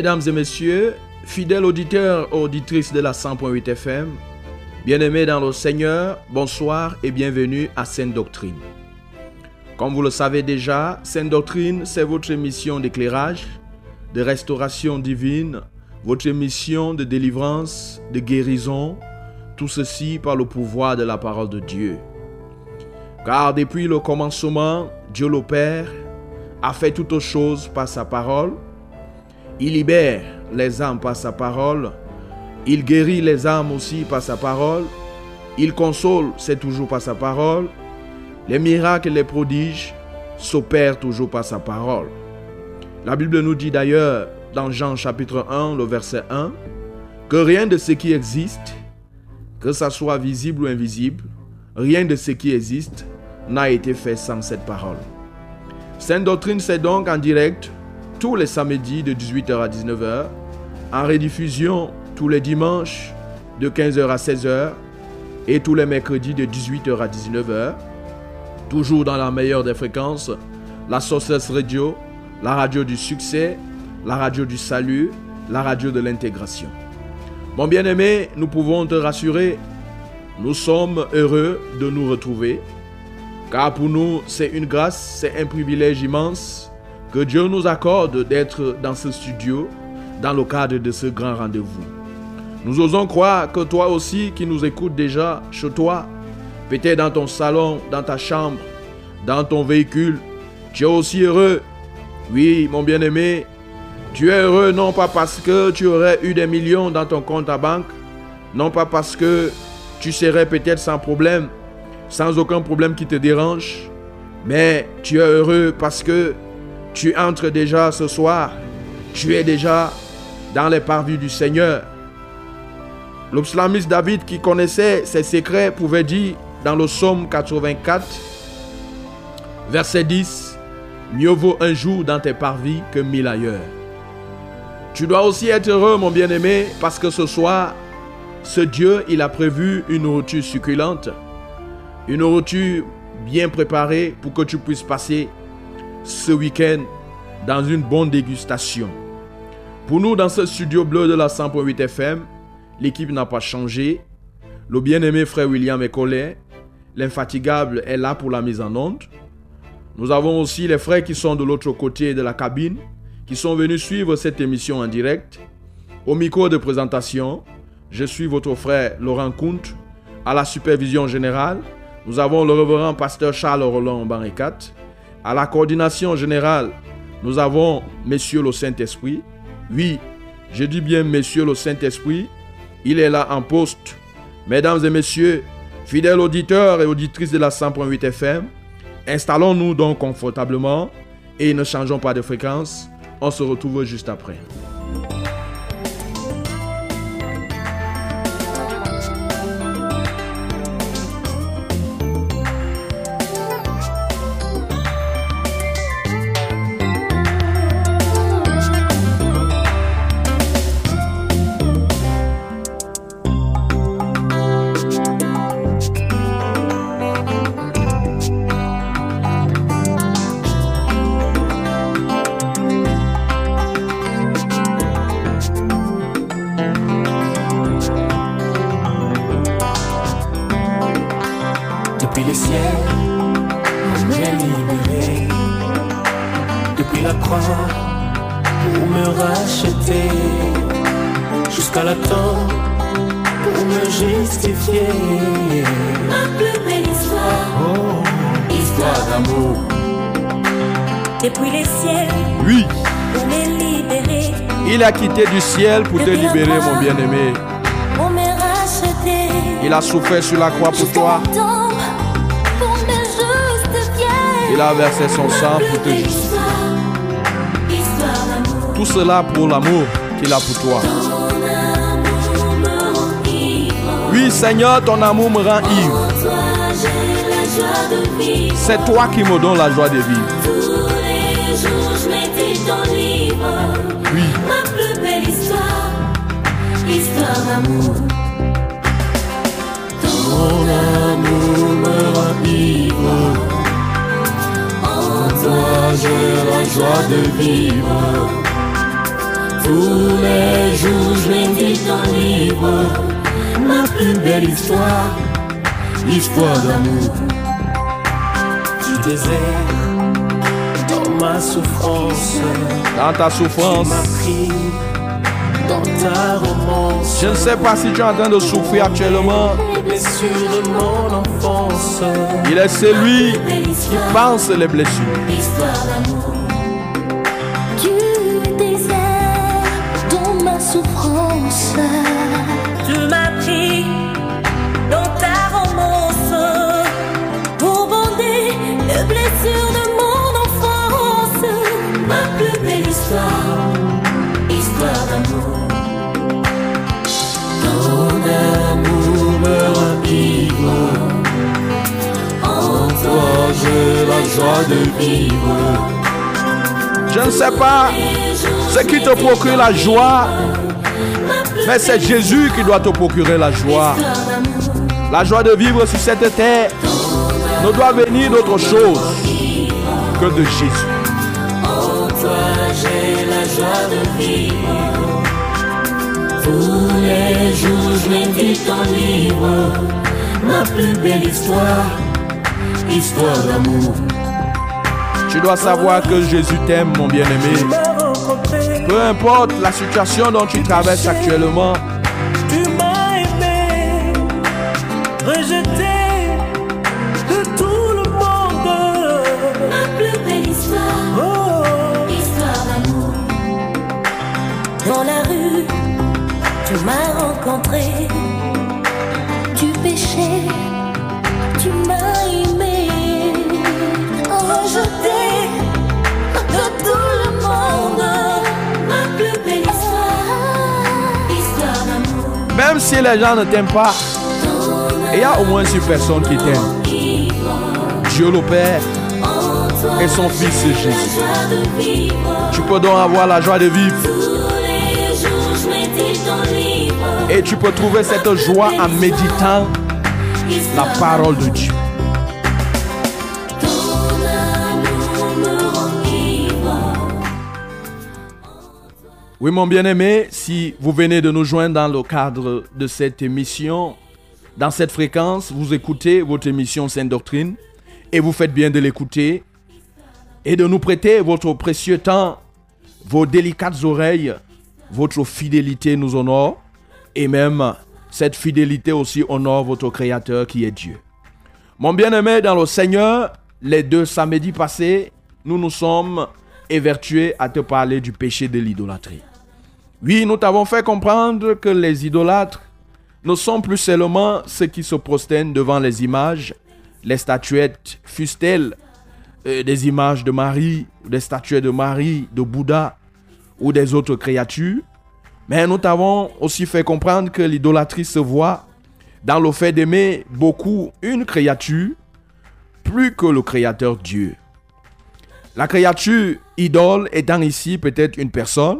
Mesdames et messieurs, fidèles auditeurs auditrices de la 100.8 FM, bien-aimés dans le Seigneur, bonsoir et bienvenue à Sainte Doctrine. Comme vous le savez déjà, Sainte Doctrine, c'est votre émission d'éclairage, de restauration divine, votre émission de délivrance, de guérison, tout ceci par le pouvoir de la parole de Dieu. Car depuis le commencement, Dieu le Père a fait toutes choses par sa parole il libère les âmes par sa parole. Il guérit les âmes aussi par sa parole. Il console, c'est toujours par sa parole. Les miracles et les prodiges s'opèrent toujours par sa parole. La Bible nous dit d'ailleurs dans Jean chapitre 1, le verset 1, que rien de ce qui existe, que ça soit visible ou invisible, rien de ce qui existe n'a été fait sans cette parole. Sainte doctrine, c'est donc en direct tous les samedis de 18h à 19h, en rediffusion tous les dimanches de 15h à 16h et tous les mercredis de 18h à 19h, toujours dans la meilleure des fréquences, la Sources Radio, la radio du succès, la radio du salut, la radio de l'intégration. Mon bien-aimé, nous pouvons te rassurer, nous sommes heureux de nous retrouver, car pour nous, c'est une grâce, c'est un privilège immense que Dieu nous accorde d'être dans ce studio dans le cadre de ce grand rendez-vous. Nous osons croire que toi aussi qui nous écoutes déjà chez toi, peut-être dans ton salon, dans ta chambre, dans ton véhicule, tu es aussi heureux. Oui, mon bien-aimé, tu es heureux non pas parce que tu aurais eu des millions dans ton compte à banque, non pas parce que tu serais peut-être sans problème, sans aucun problème qui te dérange, mais tu es heureux parce que tu entres déjà ce soir. Tu es déjà dans les parvis du Seigneur. L'obslamiste David qui connaissait ses secrets pouvait dire dans le psaume 84, verset 10, Mieux vaut un jour dans tes parvis que mille ailleurs. Tu dois aussi être heureux, mon bien-aimé, parce que ce soir, ce Dieu, il a prévu une nourriture succulente, une nourriture bien préparée pour que tu puisses passer ce week-end dans une bonne dégustation. Pour nous, dans ce studio bleu de la 100.8 FM, l'équipe n'a pas changé. Le bien-aimé frère William collé. L'infatigable est là pour la mise en onde. Nous avons aussi les frères qui sont de l'autre côté de la cabine, qui sont venus suivre cette émission en direct. Au micro de présentation, je suis votre frère Laurent Kunt. À la supervision générale, nous avons le révérend pasteur Charles Roland Barricat. À la coordination générale, nous avons Monsieur le Saint-Esprit. Oui, je dis bien Monsieur le Saint-Esprit. Il est là en poste. Mesdames et messieurs, fidèles auditeurs et auditrices de la 100.8 FM, installons-nous donc confortablement et ne changeons pas de fréquence. On se retrouve juste après. Quitté du ciel pour te libérer, mon bien-aimé. Il a souffert sur la croix pour toi. Il a versé son sang pour te justifier. Tout cela pour l'amour qu'il a pour toi. Oui, Seigneur, ton amour me rend ivre. C'est toi qui me donnes la joie de vivre. D'amour. Ton amour me rend ivre. En toi, j'ai la joie de vivre. Tous les jours, je médite ton livre. Ma plus belle histoire, histoire d'amour. du désert, dans ma souffrance, dans ta souffrance. m'a pris dans ta romance, Je ne sais pas si tu es en train de souffrir actuellement. Il est celui qui pense les blessures. histoire d'amour. Du désert, dans ma souffrance. De vivre. Je ne sais pas ce qui te procure la joie, mais c'est Jésus qui doit te procurer la joie. La joie de vivre sur cette terre ne doit venir d'autre chose que de Jésus. En toi, j'ai la joie de vivre. Tous les jours, je médite ton livre. Ma plus belle histoire, histoire d'amour. Tu dois savoir que Jésus t'aime, mon bien-aimé. m'as rencontré, Peu importe la situation dont tu traverses actuellement, tu m'as aimé, rejeté de tout le monde. Ma plus belle histoire, Oh, histoire d'amour. Dans la rue, tu m'as rencontré. Tu péchais, même si les gens ne t'aiment pas, il y a au moins une personne qui t'aime. Dieu le Père et son Fils Jésus. Tu peux donc avoir la joie de vivre et tu peux trouver cette joie en méditant la parole de Dieu. Oui, mon bien-aimé, si vous venez de nous joindre dans le cadre de cette émission, dans cette fréquence, vous écoutez votre émission Sainte Doctrine et vous faites bien de l'écouter et de nous prêter votre précieux temps, vos délicates oreilles, votre fidélité nous honore et même cette fidélité aussi honore votre Créateur qui est Dieu. Mon bien-aimé dans le Seigneur, les deux samedis passés, nous nous sommes évertués à te parler du péché de l'idolâtrie. Oui, nous t'avons fait comprendre que les idolâtres ne sont plus seulement ceux qui se prosternent devant les images, les statuettes, fussent-elles euh, des images de Marie, des statuettes de Marie, de Bouddha ou des autres créatures, mais nous t'avons aussi fait comprendre que l'idolâtrie se voit dans le fait d'aimer beaucoup une créature plus que le créateur Dieu. La créature idole étant ici peut-être une personne,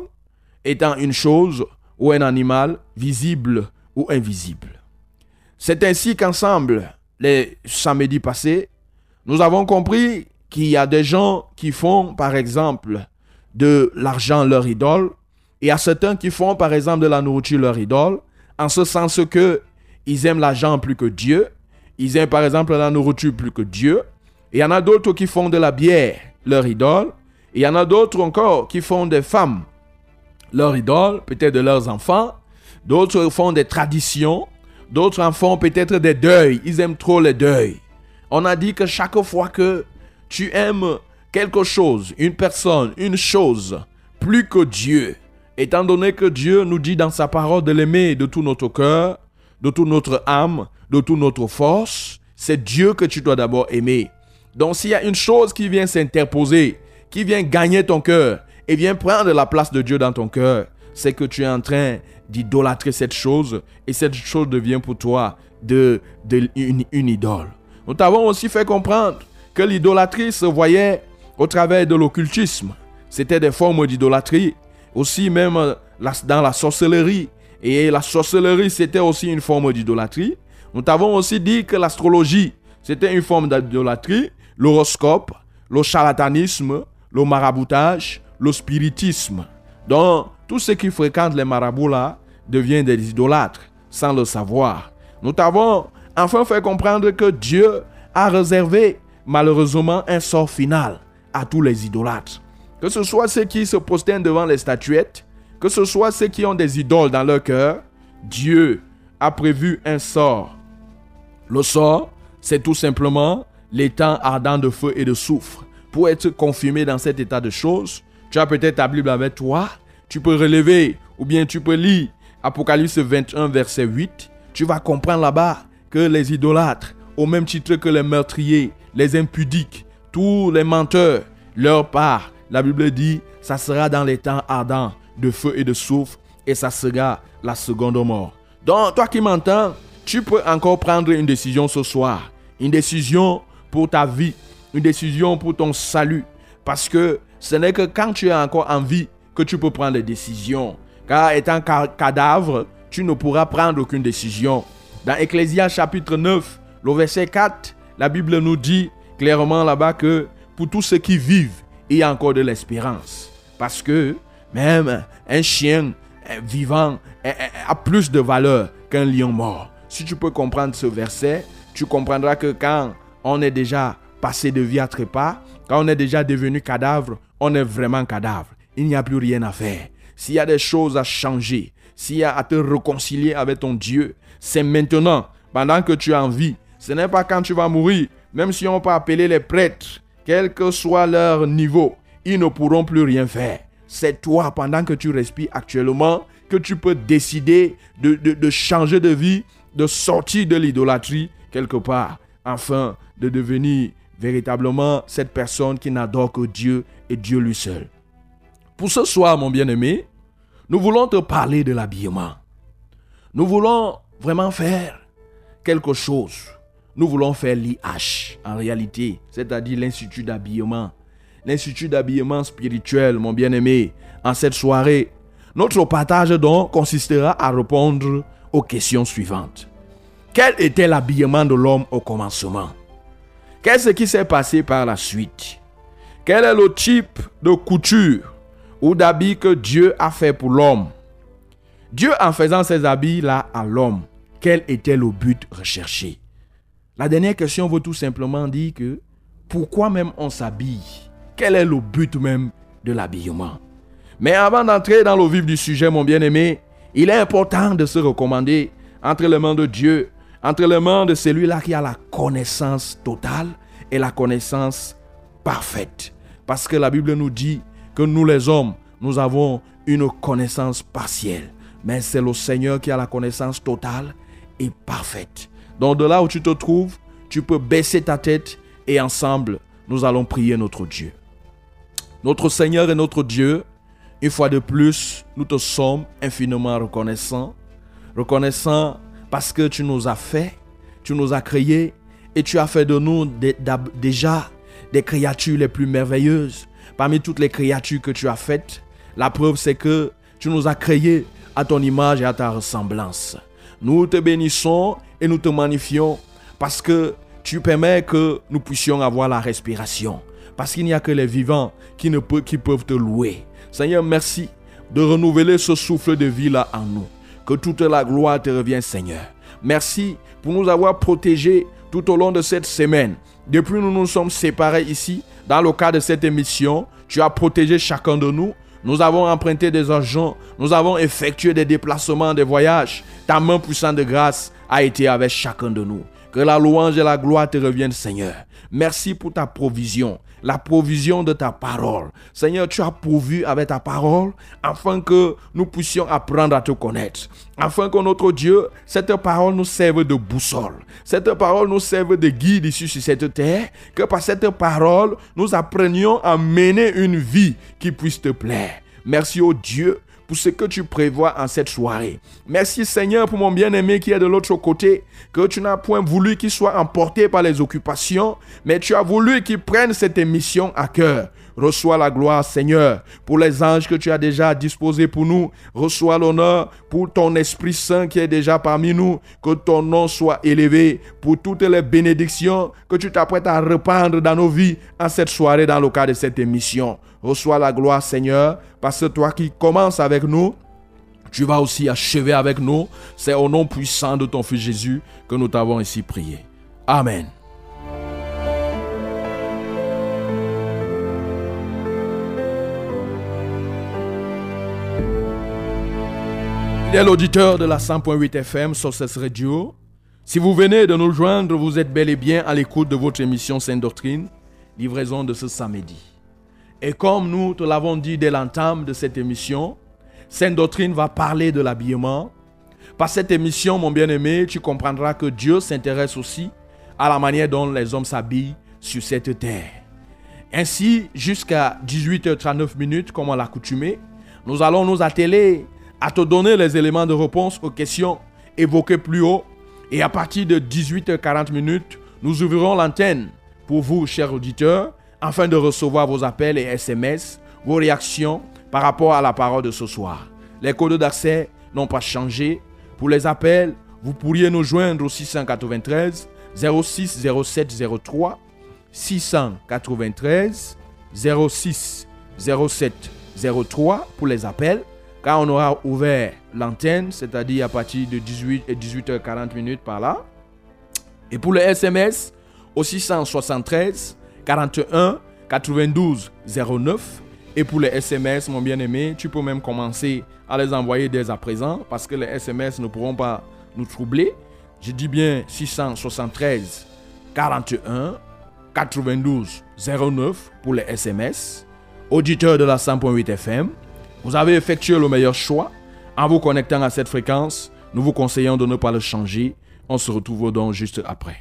étant une chose ou un animal visible ou invisible. C'est ainsi qu'ensemble, les samedis passés, nous avons compris qu'il y a des gens qui font, par exemple, de l'argent leur idole, et a certains qui font, par exemple, de la nourriture leur idole, en ce sens que ils aiment l'argent plus que Dieu, ils aiment, par exemple, la nourriture plus que Dieu, et il y en a d'autres qui font de la bière leur idole, et il y en a d'autres encore qui font des femmes leur idole, peut-être de leurs enfants, d'autres font des traditions, d'autres en font peut-être des deuils, ils aiment trop les deuils. On a dit que chaque fois que tu aimes quelque chose, une personne, une chose, plus que Dieu, étant donné que Dieu nous dit dans sa parole de l'aimer de tout notre cœur, de toute notre âme, de toute notre force, c'est Dieu que tu dois d'abord aimer. Donc s'il y a une chose qui vient s'interposer, qui vient gagner ton cœur et vient prendre la place de Dieu dans ton cœur, c'est que tu es en train d'idolâtrer cette chose et cette chose devient pour toi de, une, une idole. Nous t'avons aussi fait comprendre que l'idolâtrie se voyait au travers de l'occultisme. C'était des formes d'idolâtrie, aussi même euh, dans la sorcellerie. Et la sorcellerie, c'était aussi une forme d'idolâtrie. Nous t'avons aussi dit que l'astrologie, c'était une forme d'idolâtrie, l'horoscope, le charlatanisme, le maraboutage, le spiritisme. Donc, tous ceux qui fréquentent les marabouts là deviennent des idolâtres sans le savoir. Nous t'avons enfin fait comprendre que Dieu a réservé malheureusement un sort final à tous les idolâtres. Que ce soit ceux qui se prosternent devant les statuettes, que ce soit ceux qui ont des idoles dans leur cœur, Dieu a prévu un sort. Le sort, c'est tout simplement l'état ardent de feu et de soufre. Pour être confirmé dans cet état de choses, tu as peut-être ta Bible avec toi, tu peux relever ou bien tu peux lire Apocalypse 21, verset 8. Tu vas comprendre là-bas que les idolâtres, au même titre que les meurtriers, les impudiques, tous les menteurs, leur part, la Bible dit, ça sera dans les temps ardents de feu et de soufre, et ça sera la seconde mort. Donc, toi qui m'entends, tu peux encore prendre une décision ce soir. Une décision pour ta vie, une décision pour ton salut. Parce que ce n'est que quand tu es encore en vie que tu peux prendre des décisions. Car étant cadavre, tu ne pourras prendre aucune décision. Dans Ecclésias chapitre 9, le verset 4, la Bible nous dit clairement là-bas que pour tous ceux qui vivent, il y a encore de l'espérance. Parce que même un chien vivant a plus de valeur qu'un lion mort. Si tu peux comprendre ce verset, tu comprendras que quand on est déjà passé de vie à trépas, quand on est déjà devenu cadavre, on est vraiment cadavre. Il n'y a plus rien à faire. S'il y a des choses à changer, s'il y a à te réconcilier avec ton Dieu, c'est maintenant, pendant que tu es en vie. Ce n'est pas quand tu vas mourir. Même si on peut appeler les prêtres, quel que soit leur niveau, ils ne pourront plus rien faire. C'est toi, pendant que tu respires actuellement, que tu peux décider de, de changer de vie, de sortir de l'idolâtrie quelque part, afin de devenir véritablement cette personne qui n'adore que Dieu et Dieu lui seul. Pour ce soir, mon bien-aimé, nous voulons te parler de l'habillement. Nous voulons vraiment faire quelque chose. Nous voulons faire l'IH en réalité, c'est-à-dire l'Institut d'habillement. L'Institut d'habillement spirituel, mon bien-aimé, en cette soirée. Notre partage donc consistera à répondre aux questions suivantes. Quel était l'habillement de l'homme au commencement? Qu'est-ce qui s'est passé par la suite? Quel est le type de couture ou d'habit que Dieu a fait pour l'homme? Dieu en faisant ces habits-là à l'homme, quel était le but recherché? La dernière question veut tout simplement dire que pourquoi même on s'habille? Quel est le but même de l'habillement? Mais avant d'entrer dans le vif du sujet, mon bien-aimé, il est important de se recommander entre les mains de Dieu, entre les mains de celui-là qui a la connaissance totale et la connaissance parfaite. Parce que la Bible nous dit que nous les hommes, nous avons une connaissance partielle mais c'est le Seigneur qui a la connaissance totale et parfaite. Donc de là où tu te trouves, tu peux baisser ta tête et ensemble, nous allons prier notre Dieu. Notre Seigneur et notre Dieu, une fois de plus, nous te sommes infiniment reconnaissants. Reconnaissants parce que tu nous as fait, tu nous as créés et tu as fait de nous déjà des créatures les plus merveilleuses parmi toutes les créatures que tu as faites. La preuve, c'est que tu nous as créés à ton image et à ta ressemblance. Nous te bénissons et nous te magnifions parce que tu permets que nous puissions avoir la respiration. Parce qu'il n'y a que les vivants qui, ne peuvent, te louer. Seigneur, merci de renouveler ce souffle de vie là en nous. Que toute la gloire te revienne, Seigneur. Merci pour nous avoir protégés tout au long de cette semaine. Depuis nous nous sommes séparés ici, dans le cadre de cette émission, tu as protégé chacun de nous. Nous avons emprunté des argents. Nous avons effectué des déplacements, des voyages. Ta main puissante de grâce a été avec chacun de nous. Que la louange et la gloire te reviennent, Seigneur. Merci pour ta provision. La provision de ta parole. Seigneur, tu as pourvu avec ta parole afin que nous puissions apprendre à te connaître. Afin que notre Dieu, cette parole nous serve de boussole. Cette parole nous serve de guide ici sur cette terre. Que par cette parole, nous apprenions à mener une vie qui puisse te plaire. Merci au Dieu pour ce que tu prévois en cette soirée. Merci Seigneur pour mon bien-aimé qui est de l'autre côté, que tu n'as point voulu qu'il soit emporté par les occupations, mais tu as voulu qu'il prenne cette émission à cœur. Reçois la gloire, Seigneur, pour les anges que tu as déjà disposés pour nous. Reçois l'honneur pour ton Esprit Saint qui est déjà parmi nous. Que ton nom soit élevé pour toutes les bénédictions que tu t'apprêtes à répandre dans nos vies en cette soirée dans le cadre de cette émission. Reçois la gloire, Seigneur, parce que toi qui commences avec nous, tu vas aussi achever avec nous. C'est au nom puissant de ton Fils Jésus que nous t'avons ici prié. Amen. Fidèle auditeur de la 100.8 FM Sources Radio, si vous venez de nous joindre, vous êtes bel et bien à l'écoute de votre émission Sainte Doctrine, livraison de ce samedi. Et comme nous te l'avons dit dès l'entame de cette émission, Sainte Doctrine va parler de l'habillement. Par cette émission, mon bien-aimé, tu comprendras que Dieu s'intéresse aussi à la manière dont les hommes s'habillent sur cette terre. Ainsi, jusqu'à 18h39 minutes, comme on l'a coutumé, nous allons nous atteler à te donner les éléments de réponse aux questions évoquées plus haut. Et à partir de 18h40 minutes, nous ouvrirons l'antenne pour vous, chers auditeurs, afin de recevoir vos appels et SMS, vos réactions par rapport à la parole de ce soir. Les codes d'accès n'ont pas changé. Pour les appels, vous pourriez nous joindre au 693 06 07 03 693 06 07 03 pour les appels quand on aura ouvert l'antenne, c'est-à-dire à partir de 18 et 18h40 minutes par là. Et pour le SMS, au 673 41 92 09. Et pour les SMS, mon bien-aimé, tu peux même commencer à les envoyer dès à présent parce que les SMS ne pourront pas nous troubler. Je dis bien 673 41 92 09 pour les SMS. Auditeur de la 100.8 FM, vous avez effectué le meilleur choix. En vous connectant à cette fréquence, nous vous conseillons de ne pas le changer. On se retrouve donc juste après.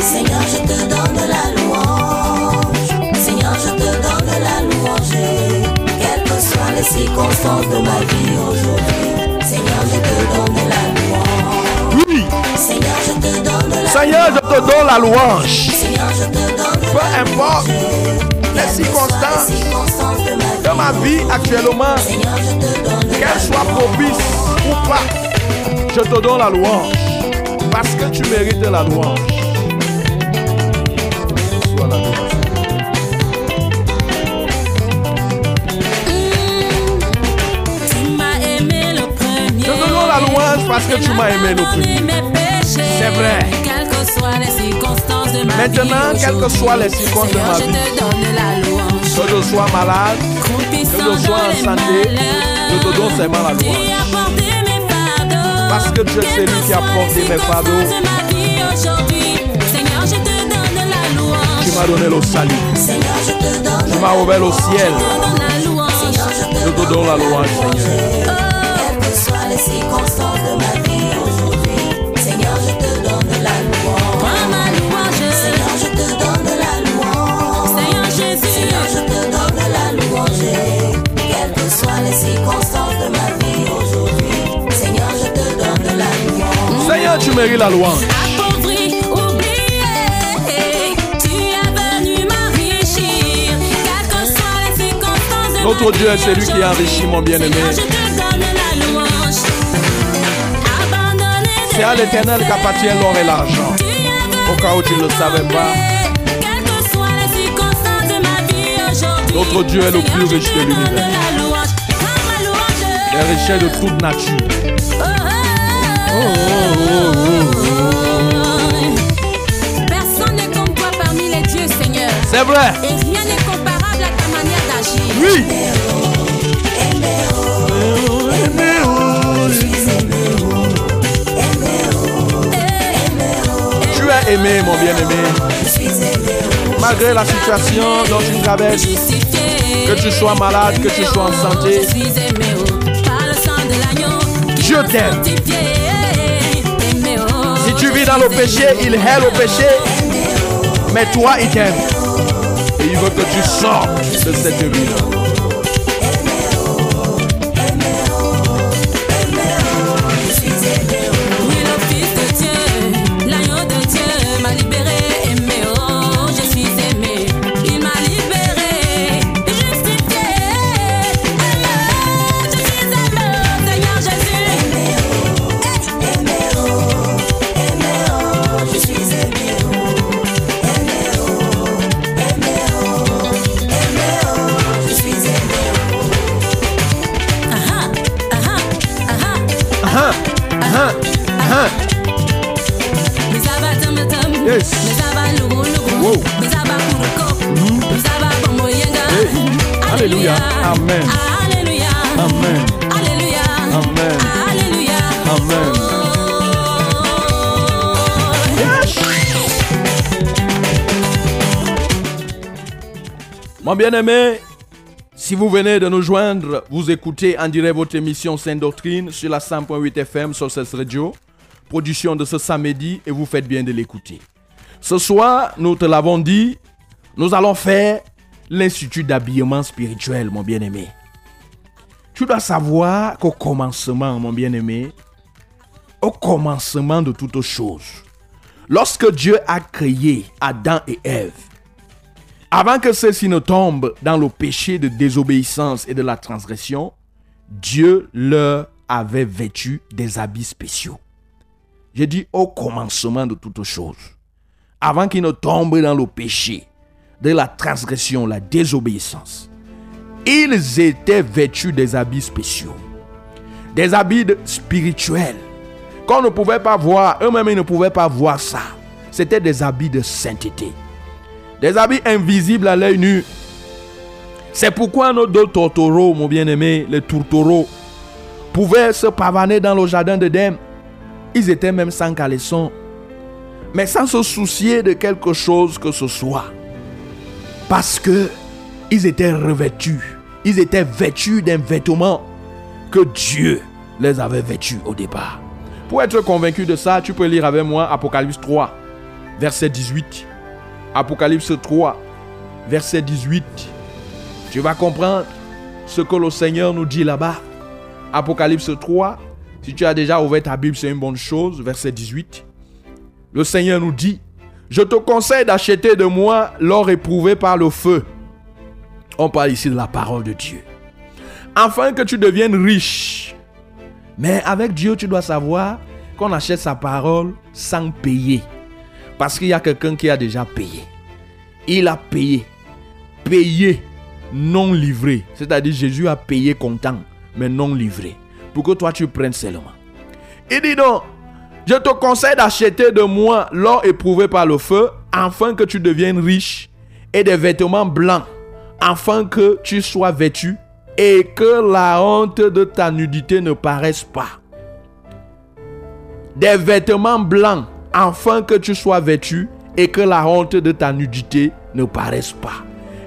Seigneur, je te donne Seigneur, je te donne la louange. Peu importe les circonstances de ma vie. actuellement, qu'elles soient propices ou pas, je te donne la louange. Parce que tu mérites la louange. Sois la louange. Je te donne la louange parce que tu m'as aimé le premier. C'est vrai. Quelles que soient les circonstances de ma Maintenant, vie. quelles que soient les circonstances de ma vie, je te donne la louange. que je sois malade, que je sois en santé, je te donne seulement la louange. Parce que tu es celui qui a porté mes fardeaux. De ma vie aujourd'hui. Seigneur, je te donne la louange. Tu m'as donné le salut. Tu m'as ouvert le ciel. Je te donne la louange. Je te donne la louange, Seigneur. Tu mérites la louange. Notre Dieu est celui qui enrichit mon bien-aimé. C'est à l'éternel qu'appartient l'or et l'argent. Au cas où tu ne le savais pas. Notre Dieu est le plus riche de l'univers. les richesses de toute nature. Oh, Personne n'est comme toi parmi les dieux, Seigneur. C'est vrai. Et rien n'est comparable à ta manière d'agir. Oui. oh. Tu es aimé, mon bien-aimé. Malgré la situation dont tu traverses, que tu sois malade, que tu sois en santé, je t'aime. Tu vis dans le péché, il hait le péché, mais toi, il t'aime. Et il veut que tu sortes de cette vie-là. Mon bien-aimé, si vous venez de nous joindre, vous écoutez en direct votre émission Sainte Doctrine sur la 100.8 FM sur cette radio, production de ce samedi, et vous faites bien de l'écouter. Ce soir, nous te l'avons dit, nous allons faire l'institut d'habillement spirituel, mon bien-aimé. Tu dois savoir qu'au commencement, mon bien-aimé, au commencement de toutes choses, lorsque Dieu a créé Adam et Ève, avant que ceux-ci ne tombent dans le péché de désobéissance et de la transgression, Dieu leur avait vêtu des habits spéciaux. J'ai dit au commencement de toutes choses, avant qu'ils ne tombent dans le péché de la transgression, la désobéissance, ils étaient vêtus des habits spéciaux, des habits spirituels, qu'on ne pouvait pas voir, eux-mêmes ils ne pouvaient pas voir ça. C'était des habits de sainteté, des habits invisibles à l'œil nu. C'est pourquoi nos deux tourtereaux, mon bien-aimé, les tourtereaux, pouvaient se pavaner dans le jardin d'Éden. Ils étaient même sans caleçon, mais sans se soucier de quelque chose que ce soit. Parce que ils étaient revêtus, ils étaient vêtus d'un vêtement que Dieu les avait vêtus au départ. Pour être convaincu de ça, tu peux lire avec moi Apocalypse 3, verset 18. Apocalypse 3, verset 18. Tu vas comprendre ce que le Seigneur nous dit là-bas. Apocalypse 3, si tu as déjà ouvert ta Bible, c'est une bonne chose. Verset 18. Le Seigneur nous dit, je te conseille d'acheter de moi l'or éprouvé par le feu. On parle ici de la parole de Dieu. Afin que tu deviennes riche. Mais avec Dieu, tu dois savoir qu'on achète sa parole sans payer. Parce qu'il y a quelqu'un qui a déjà payé. Il a payé. Payé, non livré. C'est-à-dire Jésus a payé content, mais non livré. Pour que toi tu prennes seulement. Il dit donc, je te conseille d'acheter de moi l'or éprouvé par le feu, afin que tu deviennes riche, et des vêtements blancs, afin que tu sois vêtu, et que la honte de ta nudité ne paraisse pas. Des vêtements blancs, afin que tu sois vêtu, et que la honte de ta nudité ne paraisse pas.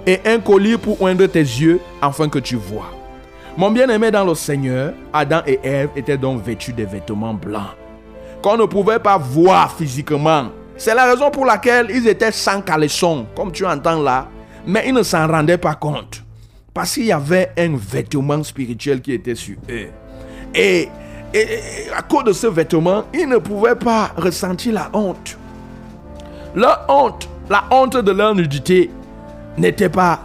Et un collier pour oindre tes yeux, afin que tu vois. Mon bien-aimé dans le Seigneur, Adam et Ève étaient donc vêtus des vêtements blancs qu'on ne pouvait pas voir physiquement. C'est la raison pour laquelle ils étaient sans caleçon, comme tu entends là, mais ils ne s'en rendaient pas compte. Parce qu'il y avait un vêtement spirituel qui était sur eux. Et, et- à cause de ce vêtement, ils ne pouvaient pas ressentir la honte. Leur honte, la honte de leur nudité n'était pas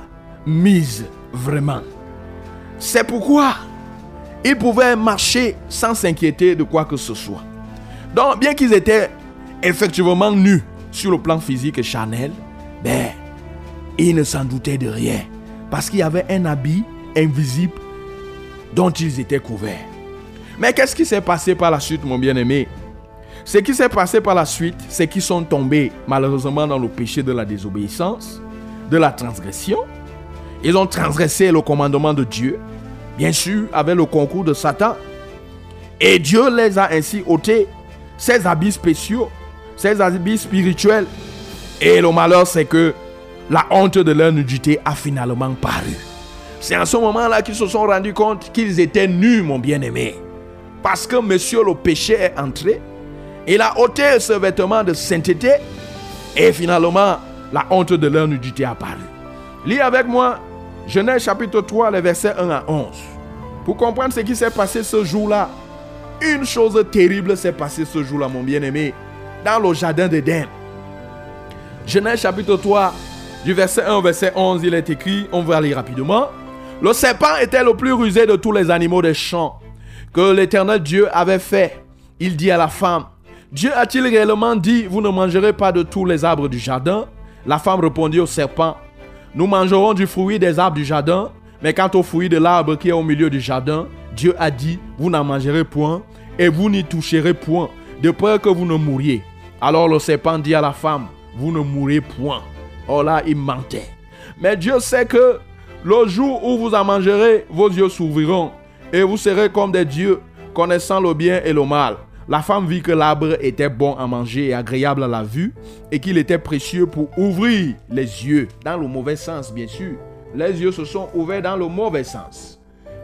mise vraiment. C'est pourquoi ils pouvaient marcher sans s'inquiéter de quoi que ce soit. Donc, bien qu'ils étaient effectivement nus sur le plan physique et charnel, ben, ils ne s'en doutaient de rien. Parce qu'il y avait un habit invisible dont ils étaient couverts. Mais qu'est-ce qui s'est passé par la suite, mon bien-aimé? Ce qui s'est passé par la suite, c'est qu'ils sont tombés malheureusement dans le péché de la désobéissance, de la transgression. Ils ont transgressé le commandement de Dieu. bien sûr, avec le concours de Satan. Et Dieu les a ainsi ôtés, ces habits spéciaux, ces habits spirituels. Et le malheur, c'est que la honte de leur nudité a finalement paru. C'est à ce moment-là qu'ils se sont rendus compte qu'ils étaient nus, mon bien-aimé. Parce que monsieur le péché est entré, il a ôté ce vêtement de sainteté et finalement la honte de leur nudité a paru. Lis avec moi Genèse chapitre 3, les versets 1 à 11. Pour comprendre ce qui s'est passé ce jour-là, une chose terrible s'est passée ce jour-là, mon bien-aimé, dans le jardin d'Éden. Genèse chapitre 3, du verset 1 au verset 11, il est écrit, on va lire rapidement. Le serpent était le plus rusé de tous les animaux des champs que l'Éternel Dieu avait fait. Il dit à la femme, Dieu a-t-il réellement dit, vous ne mangerez pas de tous les arbres du jardin? La femme répondit au serpent, nous mangerons du fruit des arbres du jardin, mais quant au fruit de l'arbre qui est au milieu du jardin, Dieu a dit, vous n'en mangerez point, et vous n'y toucherez point, de peur que vous ne mouriez. Alors le serpent dit à la femme, vous ne mourrez point. Oh là, il mentait. Mais Dieu sait que le jour où vous en mangerez, vos yeux s'ouvriront, et vous serez comme des dieux, connaissant le bien et le mal. La femme vit que l'arbre était bon à manger et agréable à la vue, et qu'il était précieux pour ouvrir les yeux, dans le mauvais sens bien sûr. Les yeux se sont ouverts dans le mauvais sens.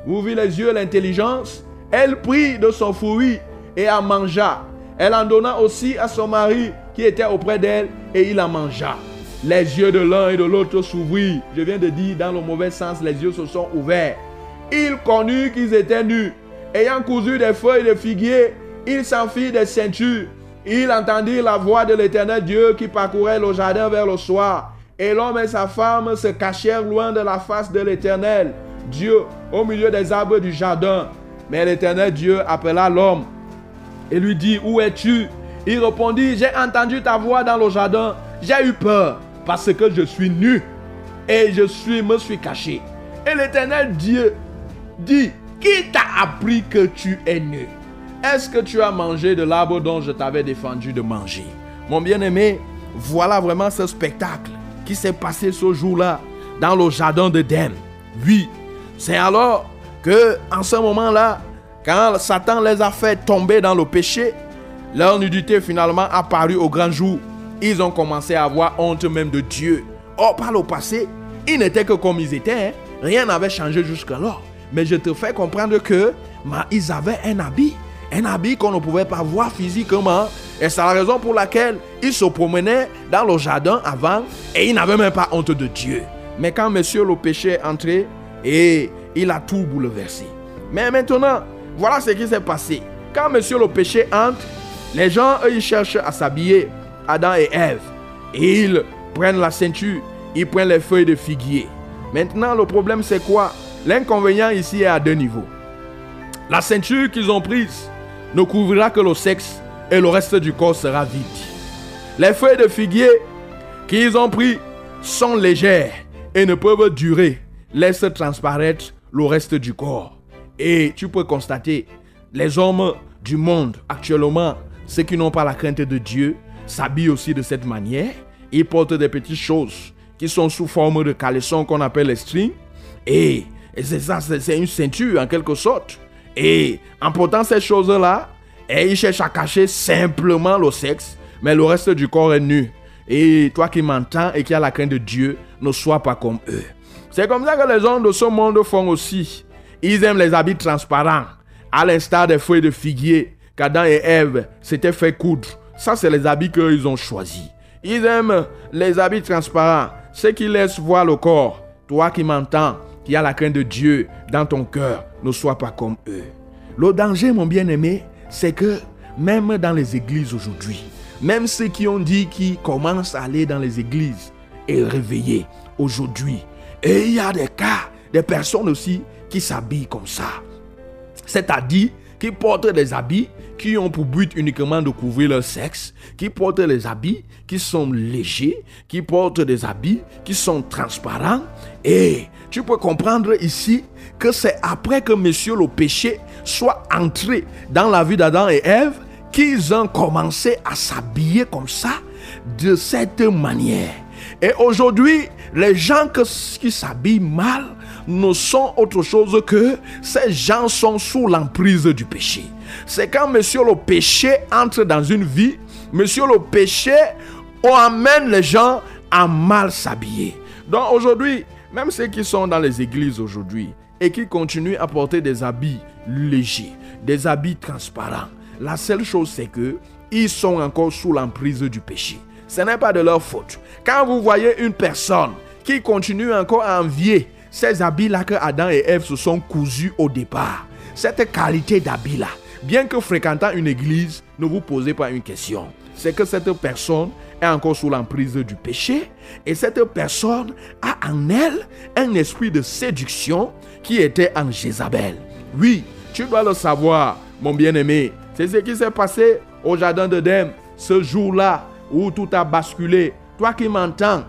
Ouvrit les yeux l'intelligence, elle prit de son fruit et en mangea. Elle en donna aussi à son mari qui était auprès d'elle, et il en mangea. Les yeux de l'un et de l'autre s'ouvrirent. Je viens de dire, dans le mauvais sens, les yeux se sont ouverts. Il connut qu'ils étaient nus. Ayant cousu des feuilles de figuier, il s'enfit des ceintures. Il entendit la voix de l'éternel Dieu qui parcourait le jardin vers le soir. Et l'homme et sa femme se cachèrent loin de la face de l'éternel Dieu au milieu des arbres du jardin. Mais l'éternel Dieu appela l'homme et lui dit, où es-tu? Il répondit, j'ai entendu ta voix dans le jardin. J'ai eu peur parce que je suis nu et je suis, me suis caché. Et l'éternel Dieu dit, qui t'a appris que tu es nu Est-ce que tu as mangé de l'arbre dont je t'avais défendu de manger? Mon bien-aimé, voilà vraiment ce spectacle qui s'est passé ce jour-là dans le jardin d'Éden. Oui, c'est alors que, en ce moment-là, quand Satan les a fait tomber dans le péché, leur nudité finalement a paru au grand jour ils ont commencé à avoir honte même de Dieu. Or, par le passé, ils n'étaient que comme ils étaient. Hein. Rien n'avait changé jusqu'alors. Mais je te fais comprendre que ils avaient un habit. Un habit qu'on ne pouvait pas voir physiquement. Et c'est la raison pour laquelle ils se promenaient dans le jardin avant et ils n'avaient même pas honte de Dieu. Mais quand monsieur le péché est entré, et il a tout bouleversé. Mais maintenant, voilà ce qui s'est passé. Quand monsieur le péché entre, les gens, eux, ils cherchent à s'habiller. Adam et Ève. Et ils prennent la ceinture, ils prennent les feuilles de figuier. Maintenant, le problème, c'est quoi? L'inconvénient ici est à deux niveaux. La ceinture qu'ils ont prise ne couvrira que le sexe et le reste du corps sera vide. Les feuilles de figuier qu'ils ont pris sont légères et ne peuvent durer. Laisse transparaître le reste du corps. Et tu peux constater, les hommes du monde actuellement, ceux qui n'ont pas la crainte de Dieu, s'habille aussi de cette manière. Il porte des petites choses qui sont sous forme de caleçon qu'on appelle les strings. Et, c'est ça, c'est une ceinture en quelque sorte. Et en portant ces choses-là, et il cherche à cacher simplement le sexe, mais le reste du corps est nu. Et toi qui m'entends et qui as la crainte de Dieu, ne sois pas comme eux. C'est comme ça que les hommes de ce monde font aussi. Ils aiment les habits transparents, à l'instar des feuilles de figuier qu'Adam et Ève s'étaient fait coudre ça, c'est les habits qu'ils ont choisis. Ils aiment les habits transparents, ceux qui laissent voir le corps. Toi qui m'entends, qui as la crainte de Dieu dans ton cœur, ne sois pas comme eux. Le danger, mon bien-aimé, c'est que même dans les églises aujourd'hui, même ceux qui ont dit qu'ils commencent à aller dans les églises et réveiller aujourd'hui, et il y a des cas, des personnes aussi qui s'habillent comme ça. C'est-à-dire qui portent des habits qui ont pour but uniquement de couvrir leur sexe, qui portent des habits qui sont légers, qui portent des habits qui sont transparents. Et tu peux comprendre ici que c'est après que monsieur le péché soit entré dans la vie d'Adam et Ève qu'ils ont commencé à s'habiller comme ça, de cette manière. Et aujourd'hui, les gens qui s'habillent mal ne sont autre chose que ces gens sont sous l'emprise du péché. C'est quand monsieur le péché entre dans une vie, monsieur le péché amène les gens à mal s'habiller. Donc aujourd'hui, même ceux qui sont dans les églises aujourd'hui et qui continuent à porter des habits légers, des habits transparents, la seule chose c'est que ils sont encore sous l'emprise du péché. Ce n'est pas de leur faute. Quand vous voyez une personne qui continue encore à envier ces habits-là que Adam et Ève se sont cousus au départ, cette qualité d'habit-là, bien que fréquentant une église, ne vous posez pas une question. C'est que cette personne est encore sous l'emprise du péché et cette personne a en elle un esprit de séduction qui était en Jézabel. Oui, tu dois le savoir, mon bien-aimé. C'est ce qui s'est passé au jardin d'Edem ce jour-là où tout a basculé. Toi qui m'entends,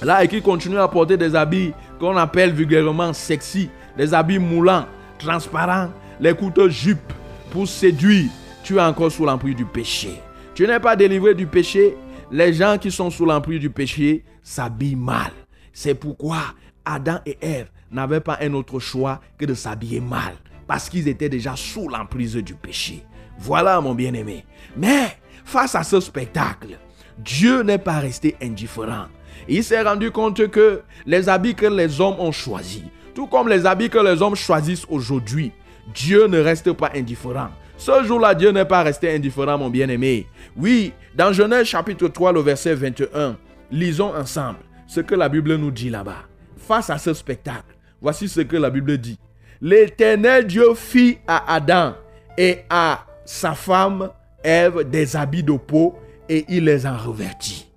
là et qui continue à porter des habits qu'on appelle vulgairement sexy, des habits moulants, transparents, les couteaux jupes pour séduire, tu es encore sous l'emprise du péché. Tu n'es pas délivré du péché. Les gens qui sont sous l'emprise du péché s'habillent mal. C'est pourquoi Adam et Ève n'avaient pas un autre choix que de s'habiller mal. Parce qu'ils étaient déjà sous l'emprise du péché. Voilà mon bien-aimé. Mais face à ce spectacle, Dieu n'est pas resté indifférent. Il s'est rendu compte que les habits que les hommes ont choisis, tout comme les habits que les hommes choisissent aujourd'hui, Dieu ne reste pas indifférent. Ce jour-là, Dieu n'est pas resté indifférent, mon bien-aimé. Oui, dans Genèse chapitre 3, le verset 21, lisons ensemble ce que la Bible nous dit là-bas. Face à ce spectacle, voici ce que la Bible dit. L'éternel Dieu fit à Adam et à sa femme Ève des habits de peau et il les en revêtit.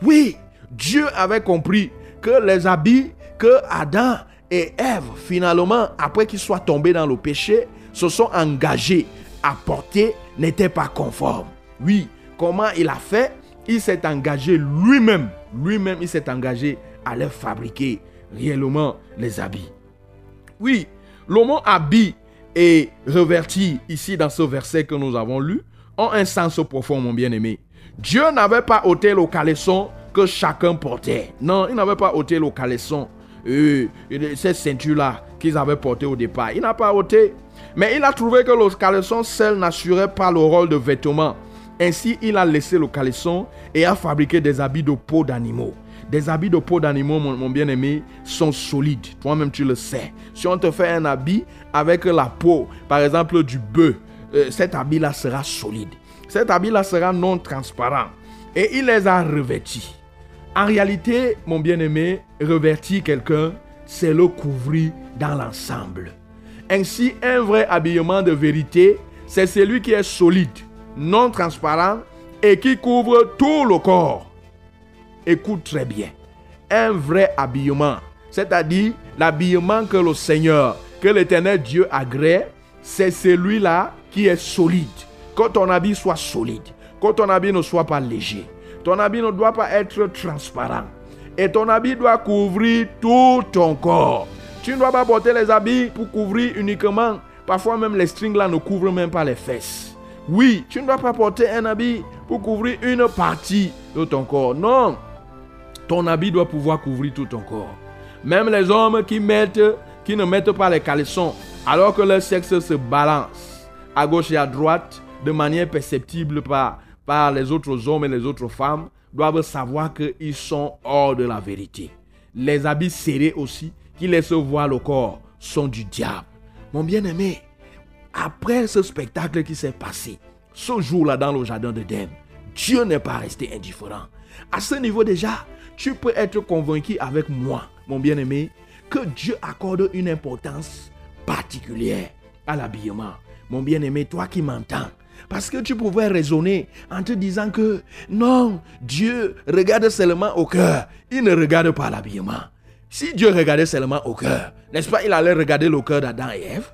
Oui, Dieu avait compris que les habits que Adam et Ève, finalement, après qu'ils soient tombés dans le péché, se sont engagés à porter n'étaient pas conformes. Oui, comment il a fait? Il s'est engagé lui-même, lui-même, il s'est engagé à les fabriquer réellement les habits. Oui, le mot habit et revêti ici dans ce verset que nous avons lu ont un sens profond, mon bien-aimé. Dieu n'avait pas ôté le caleçon que chacun portait. Non, il n'avait pas ôté le caleçon, euh, cette ceinture-là qu'ils avaient porté au départ. Il n'a pas ôté. Mais il a trouvé que le caleçon seul n'assurait pas le rôle de vêtement. Ainsi, il a laissé le caleçon et a fabriqué des habits de peau d'animaux. Des habits de peau d'animaux, mon, bien-aimé, sont solides. Toi-même, tu le sais. Si on te fait un habit avec la peau, par exemple du bœuf, euh, cet habit-là sera solide. Cet habit-là sera non transparent. Et il les a revêtis. En réalité, mon bien-aimé, revêtir quelqu'un, c'est le couvrir dans l'ensemble. Ainsi, un vrai habillement de vérité, c'est celui qui est solide, non transparent et qui couvre tout le corps. Écoute très bien. Un vrai habillement, c'est-à-dire l'habillement que le Seigneur, que l'éternel Dieu agrée, c'est celui-là qui est solide. Que ton habit soit solide, que ton habit ne soit pas léger. Ton habit ne doit pas être transparent. Et ton habit doit couvrir tout ton corps. Tu ne dois pas porter les habits pour couvrir uniquement. Parfois même les strings là ne couvrent même pas les fesses. Oui, tu ne dois pas porter un habit pour couvrir une partie de ton corps. Non. Ton habit doit pouvoir couvrir tout ton corps. Même les hommes qui mettent, qui ne mettent pas les caleçons, alors que leur sexe se balance à gauche et à droite de manière perceptible par, par les autres hommes et les autres femmes, doivent savoir qu'ils sont hors de la vérité. Les habits serrés aussi, qui laissent voir le corps, sont du diable. Mon bien-aimé, après ce spectacle qui s'est passé, ce jour-là dans le jardin de d'Éden, Dieu n'est pas resté indifférent. À ce niveau déjà, tu peux être convaincu avec moi, mon bien-aimé, que Dieu accorde une importance particulière à l'habillement. Mon bien-aimé, toi qui m'entends, parce que tu pouvais raisonner en te disant que non, Dieu regarde seulement au cœur. Il ne regarde pas l'habillement. Si Dieu regardait seulement au cœur, n'est-ce pas, il allait regarder le cœur d'Adam et Ève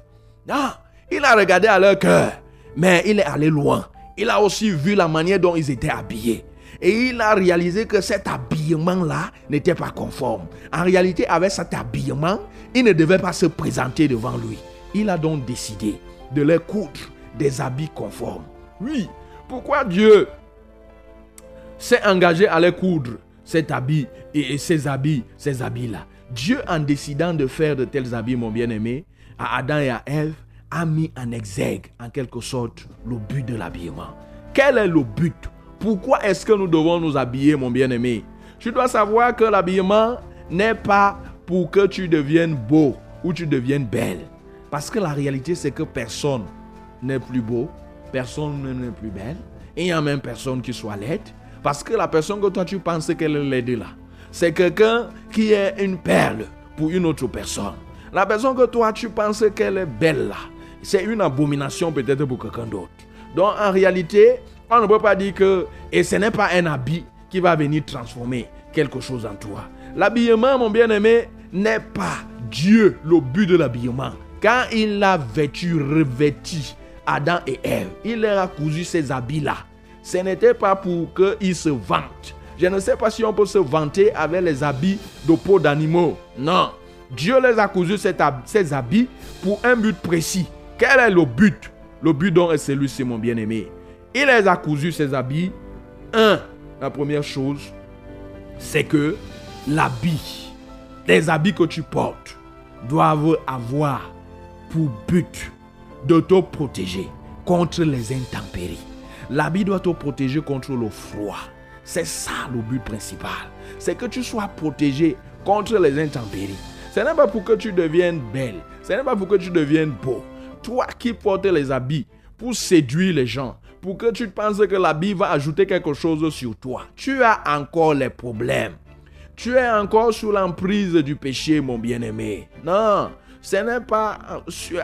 Non, il a regardé à leur cœur, mais il est allé loin. Il a aussi vu la manière dont ils étaient habillés. Et il a réalisé que cet habillement-là n'était pas conforme. En réalité, avec cet habillement, il ne devait pas se présenter devant lui. Il a donc décidé de leur coudre des habits conformes. Oui, pourquoi Dieu s'est engagé à leur coudre? Cet habit et ces habits, ces habits-là Dieu, en décidant de faire de tels habits, mon bien-aimé, à Adam et à Ève, a mis en exergue, en quelque sorte, le but de l'habillement. Quel est le but? Pourquoi est-ce que nous devons nous habiller, mon bien-aimé? Tu dois savoir que l'habillement n'est pas pour que tu deviennes beau ou tu deviennes belle. Parce que la réalité, c'est que personne n'est plus beau, personne n'est plus belle, et il n'y a même personne qui soit laide. Parce que la personne que toi tu penses qu'elle est laide là, c'est quelqu'un qui est une perle pour une autre personne. La personne que toi tu penses qu'elle est belle là, c'est une abomination peut-être pour quelqu'un d'autre. Donc en réalité, on ne peut pas dire que, et ce n'est pas un habit qui va venir transformer quelque chose en toi. L'habillement, mon bien-aimé, n'est pas Dieu le but de l'habillement. Quand il a vêtu, revêtu Adam et Ève, il leur a cousu ces habits-là. Ce n'était pas pour qu'ils se vantent. Je ne sais pas si on peut se vanter avec les habits de peau d'animaux. Non. Dieu les a cousus ces habits pour un but précis. Quel est le but? Le but dont est celui-ci, mon bien-aimé. Il les a cousus ces habits. Un, la première chose, c'est que l'habit, les habits que tu portes, doivent avoir pour but de te protéger contre les intempéries. L'habit doit te protéger contre le froid. C'est ça le but principal. C'est que tu sois protégé contre les intempéries. Ce n'est pas pour que tu deviennes belle. Ce n'est pas pour que tu deviennes beau. Toi qui portes les habits pour séduire les gens, pour que tu penses que l'habit va ajouter quelque chose sur toi, tu as encore les problèmes. Tu es encore sous l'emprise du péché, mon bien-aimé. Non, ce n'est pas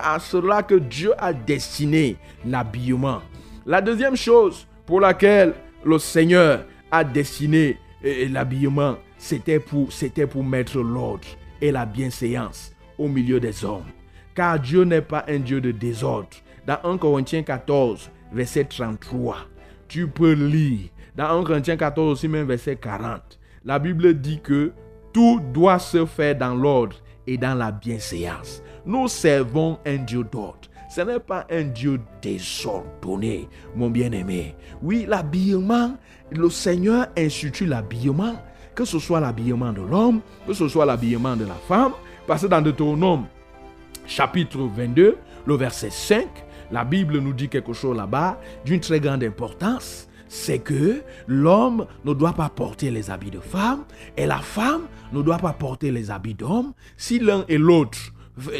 à cela que Dieu a destiné l'habillement. La deuxième chose pour laquelle le Seigneur a destiné l'habillement, c'était pour, pour mettre l'ordre et la bienséance au milieu des hommes. Car Dieu n'est pas un Dieu de désordre. Dans 1 Corinthiens 14, verset 33, tu peux lire. Dans 1 Corinthiens 14 aussi, même verset 40. La Bible dit que tout doit se faire dans l'ordre et dans la bienséance. Nous servons un Dieu d'ordre. Ce n'est pas un Dieu désordonné, mon bien-aimé. Oui, l'habillement, le Seigneur institue l'habillement, que ce soit l'habillement de l'homme, que ce soit l'habillement de la femme, parce que dans Deutéronome, chapitre 22, le verset 5, la Bible nous dit quelque chose là-bas d'une très grande importance c'est que l'homme ne doit pas porter les habits de femme et la femme ne doit pas porter les habits d'homme. Si l'un et l'autre